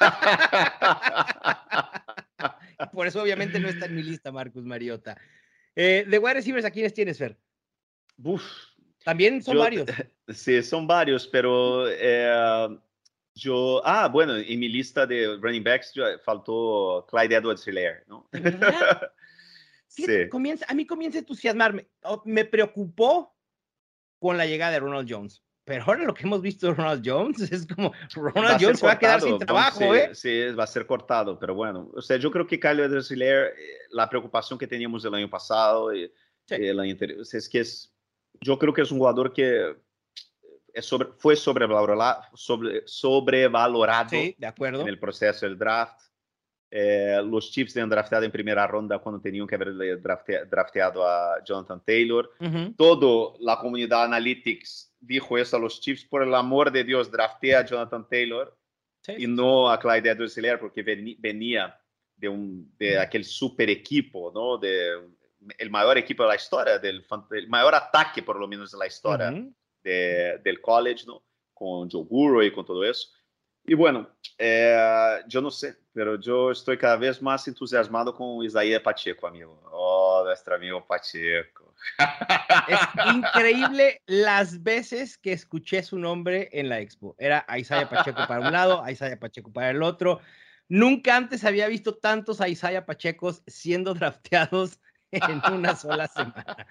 Por eso obviamente no está en mi lista Marcus Mariota. Eh, de wide receivers, ¿a quiénes tienes, Fer? Uf, También son Yo- varios. sí, son varios, pero eh, yo, ah, bueno, en mi lista de running backs yo- faltó Clyde Edwards-Hilaire, ¿no? ¿De verdad? Fíjate, Sí. comienza, a mí comienza a entusiasmarme. Me preocupó con la llegada de Ronald Jones. Pero ahora lo que hemos visto de Ronald Jones es como Va Ronald a ser Jones se va a quedar sin trabajo, sí, ¿eh? Sí, va a ser cortado, pero bueno, o sea, yo creo que Kyle Edwards-Hilaire, eh, la preocupación que teníamos el año pasado y Sí. el año anterior, o sea, es que es, yo creo que es un jugador que es sobre, fue sobrevalorado, sobre, sobrevalorado Sí, de acuerdo. en el proceso del draft. Eh, los Chiefs le han drafteado en primera ronda cuando tenían que haberle drafte- drafteado a Jonathan Taylor. Ujú. Toda la comunidad Analytics dijo eso a los Chiefs, por el amor de Dios, draftea a Jonathan Taylor Sí, y no a Clyde Edwards-Helaire porque venía de, un, de aquel super equipo, ¿no? De, el mayor equipo de la historia, del, el mayor ataque por lo menos de la historia Ujú. De- del college, ¿no? Con Joe Burrow y con todo eso. Y bueno, eh, yo no sé, pero yo estoy cada vez más entusiasmado con Isaías Pacheco, amigo. Oh, nuestro amigo Pacheco. Es increíble las veces que escuché su nombre en la expo. Era a Isaiah Pacheco para un lado, a Isaiah Pacheco para el otro. Nunca antes había visto tantos a Isaiah Pachecos siendo drafteados en una sola semana.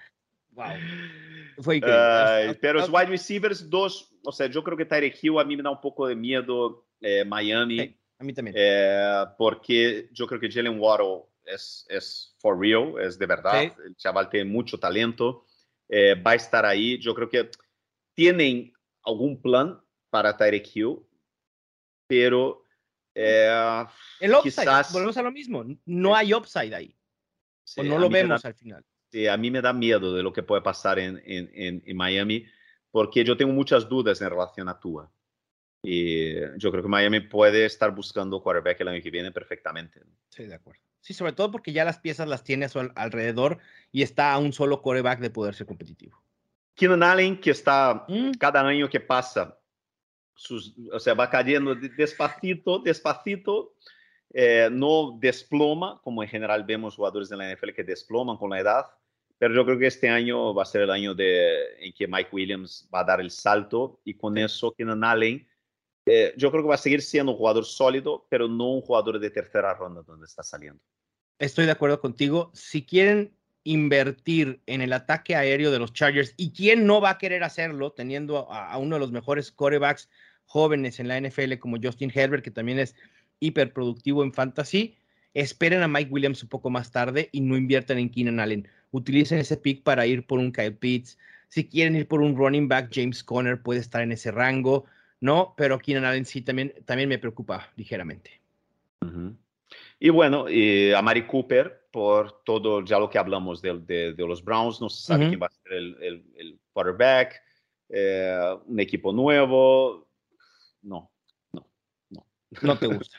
Wow. Ay, O sea, pero o- os wide receivers, dos, o sea, yo creo que Tyreek Hill a mí me da un poco de miedo eh, Miami, Sí, a mí también. eh, porque yo creo que Jalen Waddle es, es for real, es de verdad, Sí. el chaval tiene mucho talento, eh, va a estar ahí, yo creo que tienen algún plan para Tyreek Hill, pero Eh, el upside, volvemos a lo mismo. No hay upside ahí. o no lo vemos al final. Sí, a mí me da miedo de lo que puede pasar en, en, en, Miami, porque yo tengo muchas dudas en relación a Tua. Y yo creo que Miami puede estar buscando quarterback el año que viene perfectamente. Sí, de acuerdo. Sí, sobre todo porque ya las piezas las tiene a su alrededor y está a un solo quarterback de poder ser competitivo. Keenan Allen, que está mm. cada año que pasa, sus, o sea, va cayendo despacito, despacito, eh, no desploma, como en general vemos jugadores de la NFL que desploman con la edad, pero yo creo que este año va a ser el año de, en que Mike Williams va a dar el salto y con eso Keenan Allen, eh, yo creo que va a seguir siendo un jugador sólido, pero no un jugador de tercera ronda donde está saliendo. Estoy de acuerdo contigo. Si quieren invertir en el ataque aéreo de los Chargers y quién no va a querer hacerlo teniendo a, uno de los mejores corebacks jóvenes en la NFL como Justin Herbert, que también es hiperproductivo en fantasy, esperen a Mike Williams un poco más tarde y no inviertan en Keenan Allen. Utilicen ese pick para ir por un Kyle Pitts. Si quieren ir por un running back, James Conner puede estar en ese rango, ¿no? Pero Keenan Allen sí también, también me preocupa ligeramente. Y bueno, y a Mari Cooper, por todo ya lo que hablamos de, de, los Browns, no se sabe quién va a ser el, el, quarterback, eh, un equipo nuevo. No, no, no. No te gusta.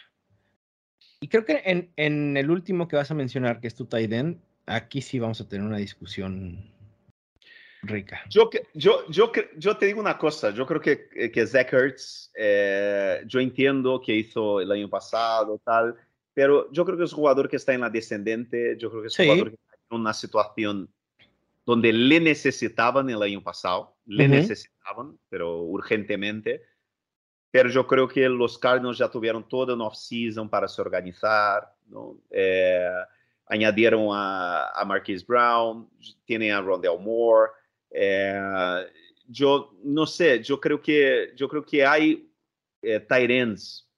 y creo que en, en, el último que vas a mencionar, que es tu tight end, aquí sí vamos a tener una discusión rica. Yo, yo, yo, yo te digo una cosa, yo creo que, que Zach Ertz, eh, yo entiendo que hizo el año pasado, tal, pero yo creo que es un jugador que está en la descendente, yo creo que es un jugador que está en una situación donde le necesitaban el año pasado, le necesitaban, pero urgentemente. Pero yo creo que los Cardinals ya tuvieron toda una off-season para se organizar, ¿no? Eh, añadieron a, a Marquise Brown, tienen a Rondell Moore. Eh, yo no sé, yo creo que, yo creo que hay eh, tight ends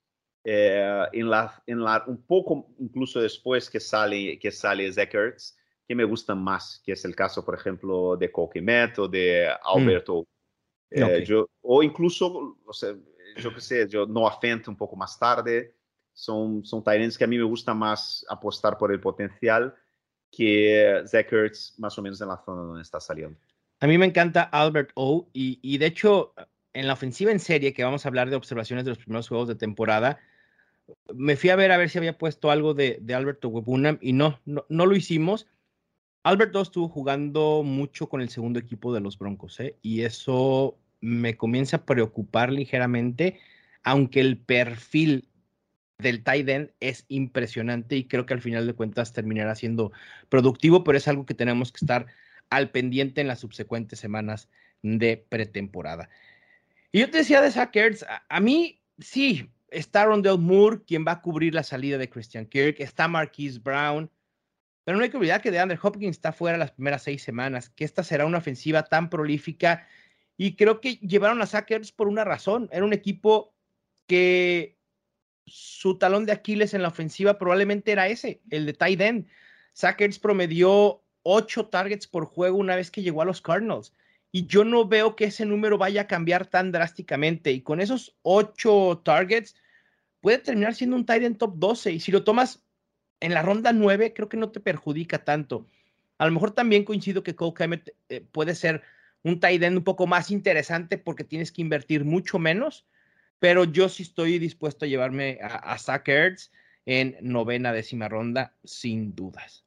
eh, en la, en la, un poco incluso después que sale, que sale Zach Ertz, que me gustan más, que es el caso, por ejemplo, de Coquimet o de Alberto. Mm. Eh, yo, o incluso, o sea, yo qué sé, yo no Fent un poco más tarde. Son, son que a mí me gusta más apostar por el potencial que Zach Ertz más o menos en la zona donde está saliendo. A mí me encanta Albert O y, y de hecho en la ofensiva en serie, que vamos a hablar de observaciones de los primeros juegos de temporada, me fui a ver a ver si había puesto algo de, de Alberto Webunam y no, no, lo hicimos. Alberto estuvo jugando mucho con el segundo equipo de los Broncos, ¿eh? y eso me comienza a preocupar ligeramente, aunque el perfil del tight end es impresionante y creo que al final de cuentas terminará siendo productivo, pero es algo que tenemos que estar al pendiente en las subsecuentes semanas de pretemporada. Y yo te decía de Sackers, a mí sí, está Rondell Moore, quien va a cubrir la salida de Christian Kirk, está Marquise Brown, pero no hay que olvidar que DeAndre Hopkins está fuera las primeras seis semanas, que esta será una ofensiva tan prolífica y creo que llevaron a Sackers por una razón, era un equipo que su talón de Aquiles en la ofensiva probablemente era ese, el de tight end. Sackers promedió ocho targets por juego una vez que llegó a los Cardinals y yo no veo que ese número vaya a cambiar tan drásticamente. Y con esos ocho targets, puede terminar siendo un tight end top 12. Y si lo tomas en la ronda 9, creo que no te perjudica tanto. A lo mejor también coincido que Cole Kemet eh, puede ser un tight end un poco más interesante porque tienes que invertir mucho menos, pero yo sí estoy dispuesto a llevarme a, a Zach Ertz en novena décima ronda, sin dudas.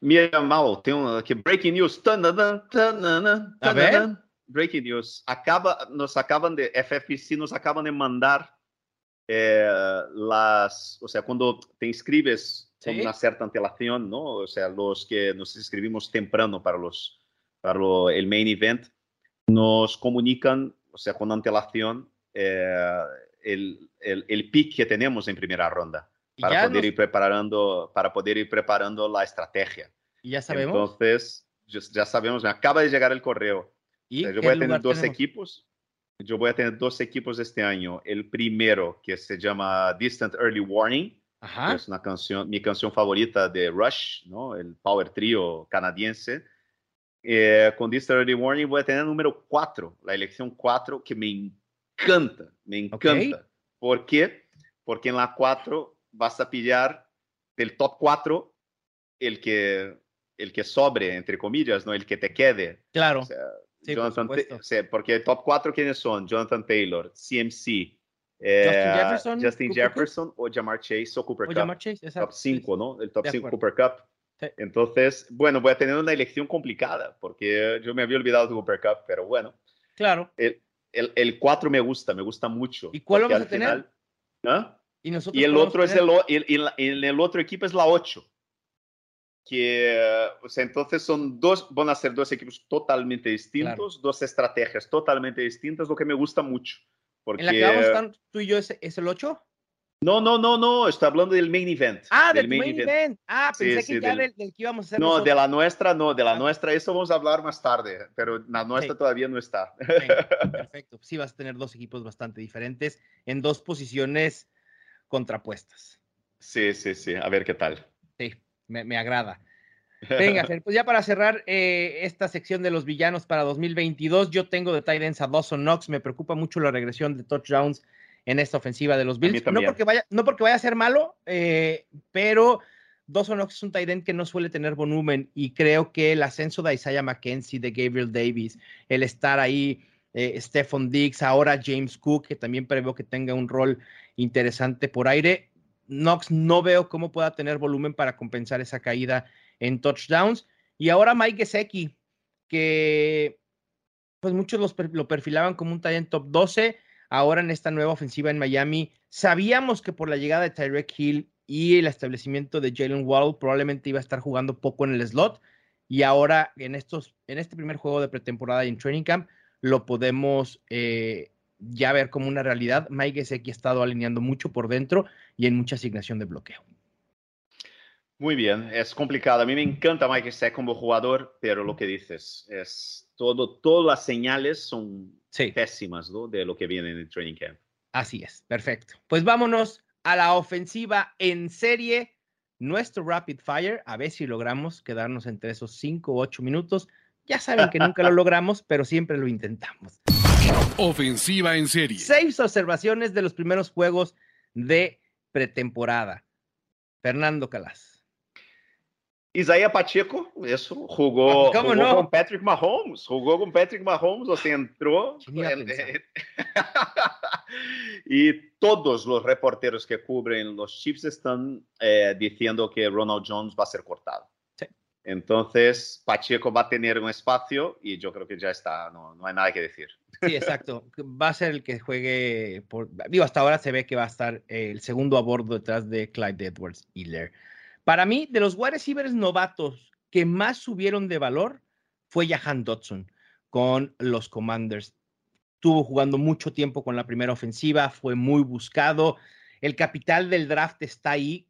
Mira, Mal, tem um aqui, breaking news. Tanana, tanana, tanana, breaking news. Acaba, nos acaban de, FFC nos acaban de mandar eh, las, o sea, cuando te inscribes con una cierta antelación, ¿no? O sea, los que nos inscribimos temprano para, los, para lo, el main event, nos comunican, o sea, con antelación, eh, el, el, el pick que tenemos en primera ronda para poder ir preparando para poder ir preparando la estrategia. ¿Y ya sabemos? Entonces, ya sabemos, me acaba de llegar el correo. ¿Y yo voy a tener dos equipos. Yo voy a tener dos equipos este año. El primero, que se llama Distant Early Warning, que es una canción, mi canción favorita de Rush, ¿no? el power trio canadiense. Eh, con Distant Early Warning voy a tener el número 4, la elección 4, que me encanta, me encanta. ¿Por qué? porque en la 4 vas a pillar del top 4 el que, el que sobre, entre comillas, ¿no? el que te quede. Claro. O sea, Jonathan, o sea, porque el top 4, ¿quiénes son? Jonathan Taylor, CMC, eh, Justin Jefferson, Justin Jefferson o Jamar Chase o Cooper o Cup. Jamar Chase, exacto. Top 5, ¿no? El top 5 Cooper Cup. Sí. Entonces, bueno, voy a tener una elección complicada porque yo me había olvidado de Cooper Cup, pero bueno. Claro. El, el, el 4 me gusta, me gusta mucho. ¿Y cuál vamos a tener? Final, ¿ah? Y, nosotros y el otro es el, el, el, el, otro equipo es la 8. Que, o sea, entonces son dos, van a ser dos equipos totalmente distintos, claro. dos estrategias totalmente distintas, lo que me gusta mucho. Porque... ¿En la que vamos a estar tú y yo es, es el 8? No, no, no, no, estoy hablando del main event. Ah, del, main, event. event. Ah, pensé sí, que sí, ya del, del, que íbamos a hacer. No, nosotros. de la nuestra, no, de la ah. nuestra, eso vamos a hablar más tarde, pero la nuestra sí. todavía no está. Venga, perfecto, sí vas a tener dos equipos bastante diferentes en dos posiciones contrapuestas. Sí, sí, sí, a ver qué tal. Sí, me, me agrada. Venga, pues ya para cerrar eh, esta sección de los villanos para 2022, yo tengo de tight ends a Dawson Knox. Me preocupa mucho la regresión de touchdowns en esta ofensiva de los Bills. No porque, vaya, no porque vaya a ser malo, eh, pero Dawson Knox es un tight end que no suele tener volumen y creo que el ascenso de Isaiah McKenzie, de Gabriel Davis, el estar ahí, eh, Stephon Diggs, ahora James Cook, que también preveo que tenga un rol interesante por aire. Knox no veo cómo pueda tener volumen para compensar esa caída en touchdowns. Y ahora Mike Gesecki, que pues muchos los, lo perfilaban como un talent top 12. Ahora en esta nueva ofensiva en Miami, sabíamos que por la llegada de Tyreek Hill y el establecimiento de Jalen Waddle probablemente iba a estar jugando poco en el slot. Y ahora en, estos, en este primer juego de pretemporada y en Training Camp lo podemos eh, ya ver como una realidad. Mike Gesecki ha estado alineando mucho por dentro y en mucha asignación de bloqueo. Muy bien, es complicado. A mí me encanta Mike Gesecki como jugador, pero lo que dices es todo, todas las señales son sí. pésimas ¿no? de lo que viene en el training camp. Así es, perfecto. Pues vámonos a la ofensiva en serie, nuestro rapid fire, a ver si logramos quedarnos entre esos 5 u 8 minutos. Ya saben que nunca lo logramos, pero siempre lo intentamos. Ofensiva en serie. Seis observaciones de los primeros juegos de pretemporada. Fernando Calas. Isaías Pacheco, eso, jugó, jugó no? con Patrick Mahomes, jugó con Patrick Mahomes, o sea, entró. y todos los reporteros que cubren los Chiefs están eh, diciendo que Ronald Jones va a ser cortado. Sí. Entonces, Pacheco va a tener un espacio y yo creo que ya está, no, no hay nada que decir. Sí, exacto. Va a ser el que juegue, por, digo, hasta ahora se ve que va a estar el segundo a bordo detrás de Clyde Edwards Hiller. Para mí, de los wide receivers novatos que más subieron de valor fue Jahan Dodson con los Commanders. Estuvo jugando mucho tiempo con la primera ofensiva, fue muy buscado. El capital del draft está ahí.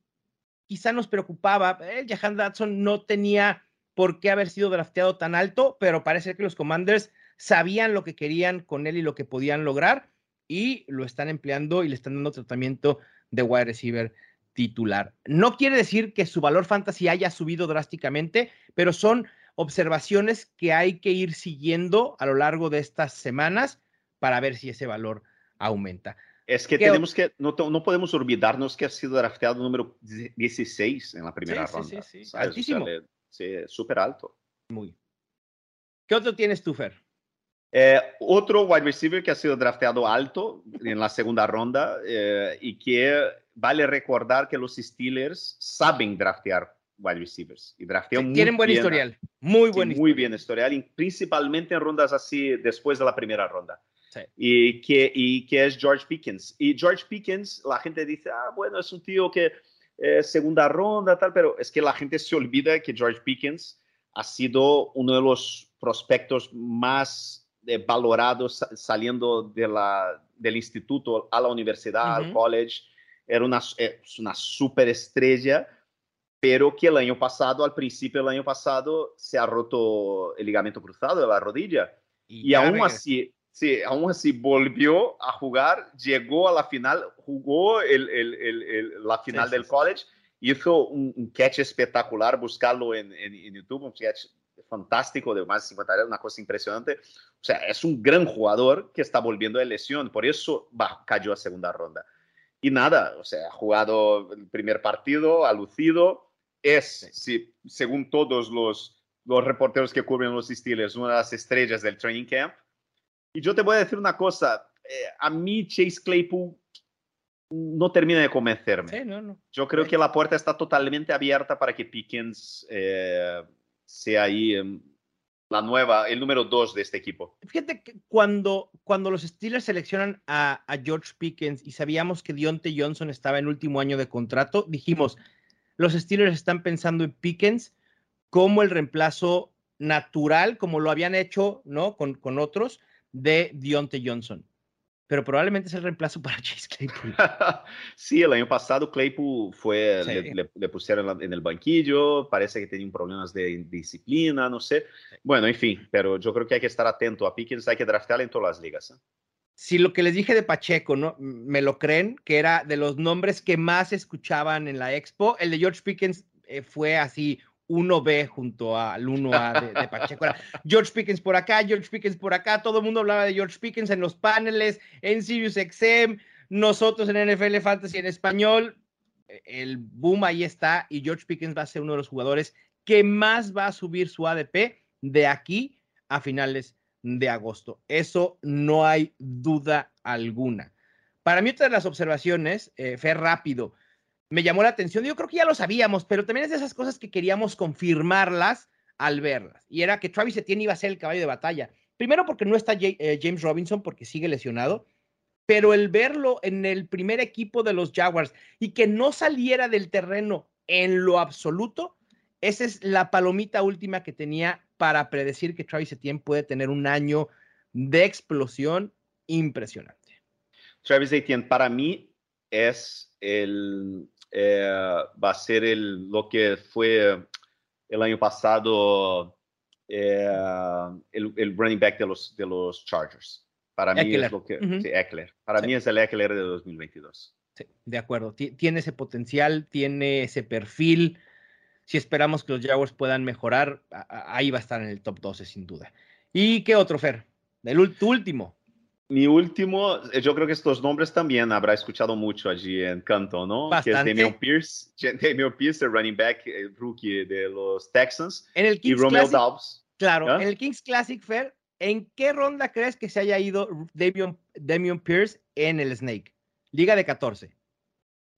Quizá nos preocupaba. Eh, Jahan Dodson no tenía por qué haber sido drafteado tan alto, pero parece que los Commanders sabían lo que querían con él y lo que podían lograr y lo están empleando y le están dando tratamiento de wide receiver titular. No quiere decir que su valor fantasy haya subido drásticamente, pero son observaciones que hay que ir siguiendo a lo largo de estas semanas para ver si ese valor aumenta. Es que tenemos que, no, no, podemos olvidarnos que ha sido drafteado número 16 en la primera sí, ronda. Sí, sí, sí. Altísimo. O sea, sí, súper alto. Muy. ¿Qué otro tienes tú, Fer? Eh, otro wide receiver que ha sido drafteado alto en la segunda ronda eh, y que vale recordar que los Steelers saben draftear wide receivers y draftean sí, tienen buen bien, historial, muy buen sí, historial. muy bien historial, y principalmente en rondas así después de la primera ronda. Sí. Y, que, y que es George Pickens. Y George Pickens, la gente dice, ah, bueno, es un tío que eh, segunda ronda, tal, pero es que la gente se olvida que George Pickens ha sido uno de los prospectos más eh, valorados saliendo de la, del instituto a la universidad, uh -huh. al college era una, es una superestrella, pero que el año pasado, al principio del año pasado, se ha roto el ligamento cruzado de la rodilla. Y, y aún así, sí, aún así volvió a jugar, llegó a la final, jugó el, el, el, la final sí, del sí, college, hizo un, un, catch espectacular, buscarlo en, en, en, YouTube, un catch fantástico de más de 50 años, una cosa impresionante. O sea, es un gran jugador que está volviendo de lesión, por eso bah, cayó a segunda ronda. Y nada, o sea, ha jugado el primer partido, ha lucido, es, sí, según todos los, los reporteros que cubren los Steelers, una de las estrellas del training camp. Y yo te voy a decir una cosa, eh, a mí Chase Claypool no termina de convencerme. Yo creo que la puerta está totalmente abierta para que Pickens eh, sea ahí la nueva, el número dos de este equipo. Fíjate que cuando, cuando los Steelers seleccionan a, George Pickens y sabíamos que Dionte Johnson estaba en último año de contrato, dijimos, los Steelers están pensando en Pickens como el reemplazo natural, como lo habían hecho, ¿no? Con, con otros, de Dionte Johnson pero probablemente es el reemplazo para Chase Claypool. sí, el año pasado Claypool fue, le, pusieron en el banquillo, parece que tenía problemas de disciplina, no sé. Bueno, en fin, pero yo creo que hay que estar atento a Pickens, hay que draftearle en todas las ligas. ¿eh? Si lo que les dije de Pacheco, ¿no? Me lo creen, que era de los nombres que más escuchaban en la expo, el de George Pickens eh, fue así 1B junto al 1A de, Pacheco. George Pickens por acá, George Pickens por acá. Todo el mundo hablaba de George Pickens en los paneles, en Sirius XM, nosotros en NFL Fantasy en español. El boom ahí está y George Pickens va a ser uno de los jugadores que más va a subir su ADP de aquí a finales de agosto. Eso no hay duda alguna. Para mí, otra de las observaciones, eh, fue rápido me llamó la atención. Yo creo que ya lo sabíamos, pero también es de esas cosas que queríamos confirmarlas al verlas. Y era que Travis Etienne iba a ser el caballo de batalla. Primero porque no está eh, James Robinson, porque sigue lesionado, pero el verlo en el primer equipo de los Jaguars y que no saliera del terreno en lo absoluto, esa es la palomita última que tenía para predecir que Travis Etienne puede tener un año de explosión impresionante. Travis Etienne para mí es el eh, va a ser el, lo que fue el año pasado eh, el, el, running back de los, de los Chargers. Para mí es lo que... Eckler. Para mí es el Eckler de 2022. Sí, de acuerdo. tiene ese potencial, tiene ese perfil. Si esperamos que los Jaguars puedan mejorar, ahí va a estar en el top 12 sin duda. ¿Y qué otro, Fer? El último. Mi último, eh, yo creo que estos nombres también habrá escuchado mucho allí en Canton, ¿no? Bastante. Que es Damian Pierce, Damian Pierce, el running back, el rookie de los Texans. En el Kings y Romeo Dobbs. Claro, en el Kings Classic Fair, ¿en qué ronda crees que se haya ido Damian, Damian Pierce en el Snake? Liga de 14.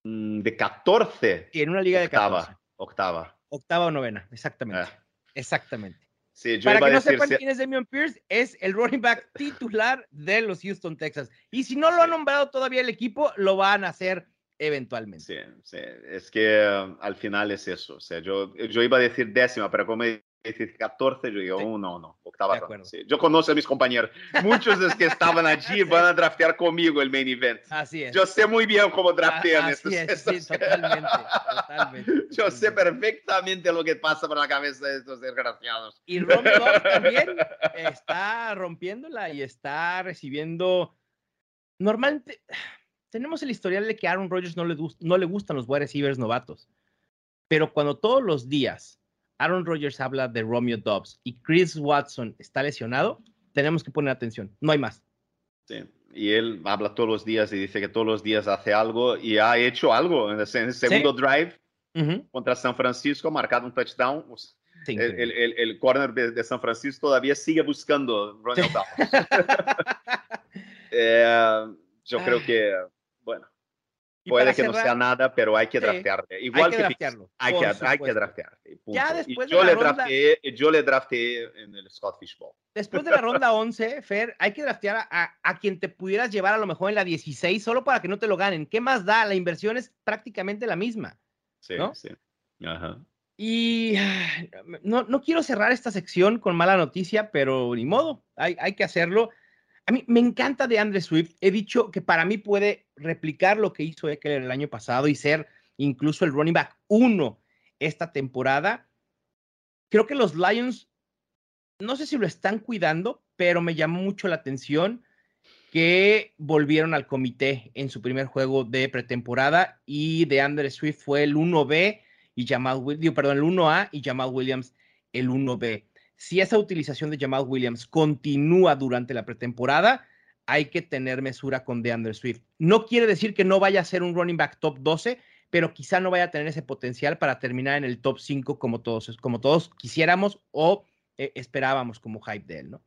Mm, de 14. Y en una liga de 14. Octava. Octava o novena, exactamente. Ah. Exactamente. Sí, Para que no sepan quién es Damian Pierce, es el running back titular de los Houston Texas. Y si no lo ha nombrado todavía el equipo, lo van a hacer eventualmente. Sí, sí. es que um, al final es eso. O sea, yo, yo iba a decir décima, pero como 14, yo digo, oh, no, no, octava Sí. Yo conozco a mis compañeros. Muchos de los que estaban allí van a draftear conmigo el main event. Así es. Yo sé muy bien cómo draftean estos. sí, totalmente, totalmente. Yo sé perfectamente lo que pasa por la cabeza de estos desgraciados. Y Romeo también está rompiéndola y está recibiendo. Normalmente tenemos el historial de que Aaron Rodgers no le, no le gustan los wide receivers novatos. Pero cuando todos los días Aaron Rodgers habla de Romeo Dobbs y Chris Watson está lesionado, tenemos que poner atención. No hay más. Sí, y él habla todos los días y dice que todos los días hace algo y ha hecho algo en el, segundo drive contra San Francisco, marcado un touchdown. el, corner de, San Francisco todavía sigue buscando Romeo Dobbs. Eh, yo creo que, Puede que no sea nada, pero hay que draftearle. Igual hay que, draftearlo. Hay que, hay que draftearle. Ya después yo, de la le ronda, yo le drafteé en el Scott Fishbowl. Después de la ronda 11, Fer, hay que draftear a, a, quien te pudieras llevar a lo mejor en la 16 solo para que no te lo ganen. ¿Qué más da? La inversión es prácticamente la misma. Sí, sí. Ajá. Y no, no quiero cerrar esta sección con mala noticia, pero ni modo, hay, hay que hacerlo. A mí me encanta de Andre Swift. He dicho que para mí puede replicar lo que hizo Eckler el año pasado y ser incluso el running back uno esta temporada. Creo que los Lions, no sé si lo están cuidando, pero me llamó mucho la atención que volvieron al comité en su primer juego de pretemporada y de Andre Swift fue el 1B y Jamal Williams, perdón, el 1A y Jamal Williams el 1B si esa utilización de Jamal Williams continúa durante la pretemporada, hay que tener mesura con DeAndre Swift. No quiere decir que no vaya a ser un running back top 12, pero quizá no vaya a tener ese potencial para terminar en el top 5 como todos, como todos quisiéramos o eh, esperábamos como hype de él, ¿no?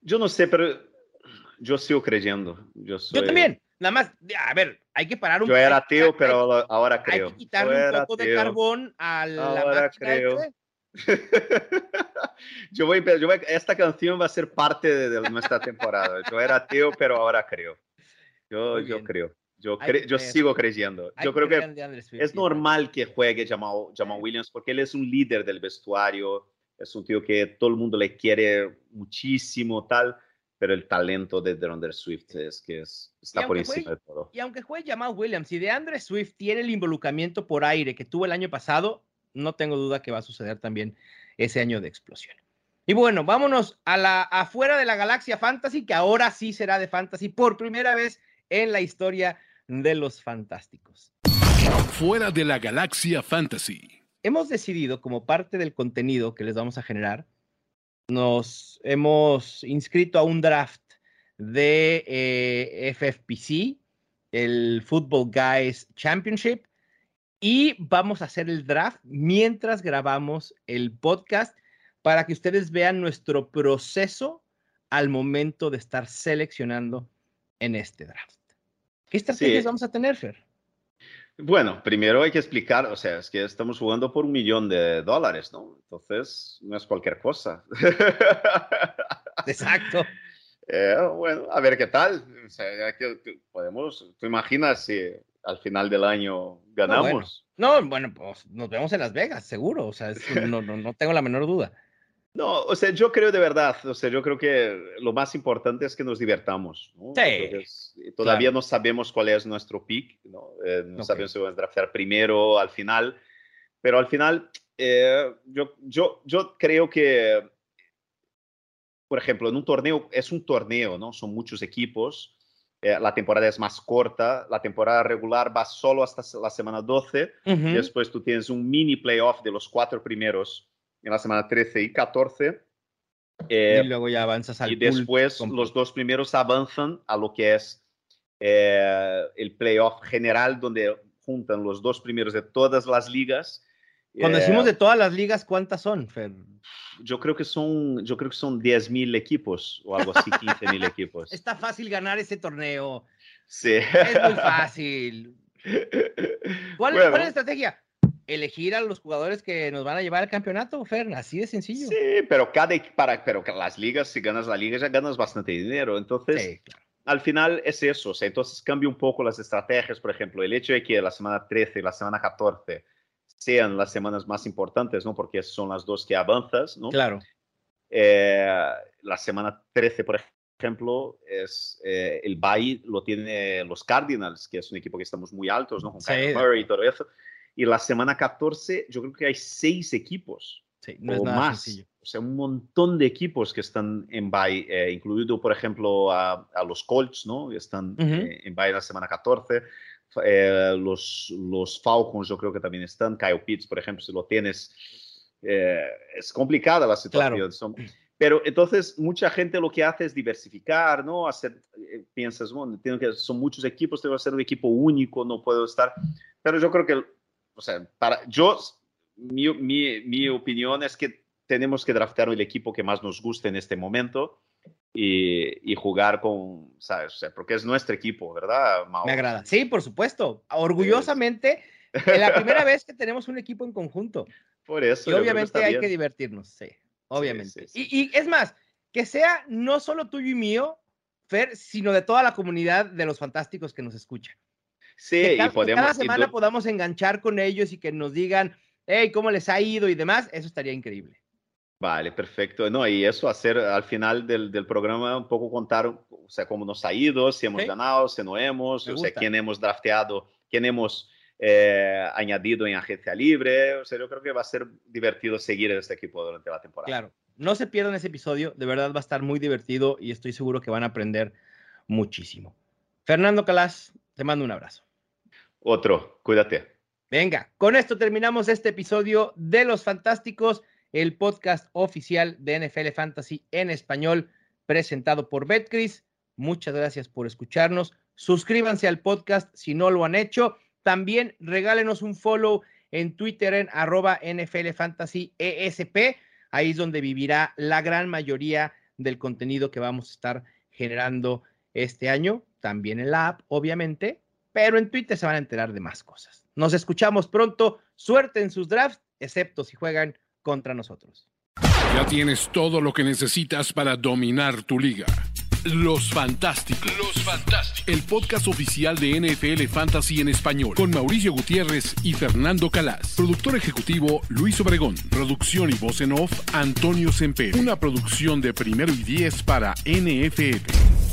Yo no sé, pero yo sigo creyendo. Yo, yo también. Nada más, a ver, hay que parar un poco. Yo era tío, pero ahora creo. Hay que quitarle un poco de carbón a la ahora creo. yo, voy, yo voy, esta canción va a ser parte de, nuestra temporada. Yo era tío, pero ahora creo. Yo, yo creo. Yo, yo sigo creyendo. yo creo que es normal que juegue Jamal, Jamal Williams porque él es un líder del vestuario, es un tío que todo el mundo le quiere muchísimo, tal, pero el talento de DeAndre Swift es que es, está por encima de todo. Y aunque juegue Jamal Williams y DeAndre Swift tiene el involucramiento por aire que tuvo el año pasado, no tengo duda que va a suceder también ese año de explosión. Y bueno, vámonos a la afuera de la galaxia fantasy, que ahora sí será de fantasy por primera vez en la historia de los fantásticos. Fuera de la galaxia fantasy. Hemos decidido, como parte del contenido que les vamos a generar, nos hemos inscrito a un draft de eh, FFPC, el Football Guys Championship, y vamos a hacer el draft mientras grabamos el podcast para que ustedes vean nuestro proceso al momento de estar seleccionando en este draft. ¿Qué estrategias vamos a tener, Fer? Bueno, primero hay que explicar, o sea, es que estamos jugando por un millón de dólares, ¿no? Entonces, no es cualquier cosa. Exacto. Eh, bueno, a ver qué tal. O sea, podemos, ¿tú imaginas si al final del año ganamos? No, bueno, pues nos vemos en Las Vegas, seguro. O sea, no, no, no tengo la menor duda. No, o sea, yo creo de verdad, o sea, yo creo que lo más importante es que nos divertamos. ¿no? Sí. todavía no sabemos cuál es nuestro pick, no, eh, no sabemos si vamos a draftear primero al final, pero al final eh, yo, yo, yo creo que, por ejemplo, en un torneo, es un torneo, ¿no? Son muchos equipos, eh, la temporada es más corta, la temporada regular va solo hasta la semana 12, y después tú tienes un mini playoff de los cuatro primeros en la semana 13 y 14. Eh, y luego ya avanzas al Y después los dos primeros avanzan a lo que es eh, el playoff general, donde juntan los dos primeros de todas las ligas. Cuando decimos de todas las ligas, ¿cuántas son, Fer? Yo creo que son, yo creo que son 10.000 equipos o algo así, 15.000 equipos. Está fácil ganar ese torneo. Sí. Es muy fácil. ¿Cuál, ¿Cuál, es la estrategia? elegir a los jugadores que nos van a llevar al campeonato, Fer, así de sencillo. Sí, pero cada para, pero las ligas, si ganas la liga, ya ganas bastante dinero. Entonces, al final es eso. O sea, entonces cambia un poco las estrategias. Por ejemplo, el hecho de que la semana 13 y la semana 14 sean las semanas más importantes, ¿no? Porque son las dos que avanzas, ¿no? Claro. Eh, la semana 13, por ejemplo, es eh, el bye lo tiene los Cardinals, que es un equipo que estamos muy altos, ¿no? Con sí. Murray y todo eso. Y la semana 14, yo creo que hay seis equipos sí, no o es nada más. Sencillo. O sea, un montón de equipos que están en bye, eh, incluido, por ejemplo, a, a, los Colts, ¿no? Están uh -huh. eh, en bye la semana 14. Eh, los, los Falcons, yo creo que también están. Kyle Pitts, por ejemplo, si lo tienes, eh, es complicada la situación. Claro. Son, pero entonces mucha gente lo que hace es diversificar, ¿no? Hacer, eh, piensas, bueno, tengo que, son muchos equipos, tengo que ser un equipo único, no puedo estar. Pero yo creo que o sea, para yo, mi, mi, mi, opinión es que tenemos que draftear el equipo que más nos guste en este momento y, y jugar con, ¿sabes? O sea, porque es nuestro equipo, ¿verdad? Me agrada. Sí, por supuesto. Orgullosamente, es la primera vez que tenemos un equipo en conjunto. Por eso. Y obviamente que hay que divertirnos, sí, obviamente. Sí, sí, sí. Y, y es más, que sea no solo tuyo y mío, Fer, sino de toda la comunidad de los fantásticos que nos escucha. Sí, que cada, y podemos, que cada semana podamos enganchar con ellos y que nos digan, hey, ¿cómo les ha ido? y demás, eso estaría increíble. Vale, perfecto. No, y eso hacer al final del, del, programa un poco contar, o sea, cómo nos ha ido, si hemos ¿Sí? ganado, si no hemos, o sea, quién hemos drafteado, quién hemos eh, añadido en agencia libre. O sea, yo creo que va a ser divertido seguir este equipo durante la temporada. Claro, no se pierdan ese episodio, de verdad va a estar muy divertido y estoy seguro que van a aprender muchísimo. Fernando Calas, te mando un abrazo. Otro, cuídate. Venga, con esto terminamos este episodio de Los Fantásticos, el podcast oficial de NFL Fantasy en español, presentado por Betcris. Muchas gracias por escucharnos. Suscríbanse al podcast si no lo han hecho. También regálenos un follow en Twitter en arroba NFL Fantasy ESP. Ahí es donde vivirá la gran mayoría del contenido que vamos a estar generando este año. También en la app, obviamente, pero en Twitter se van a enterar de más cosas. Nos escuchamos pronto. Suerte en sus drafts, excepto si juegan contra nosotros. Ya tienes todo lo que necesitas para dominar tu liga. Los Fantásticos. Los Fantásticos. El podcast oficial de NFL Fantasy en español. Con Mauricio Gutiérrez y Fernando Calas. Productor ejecutivo Luis Obregón. Producción y voz en off Antonio Semper. Una producción de primero y diez para NFL.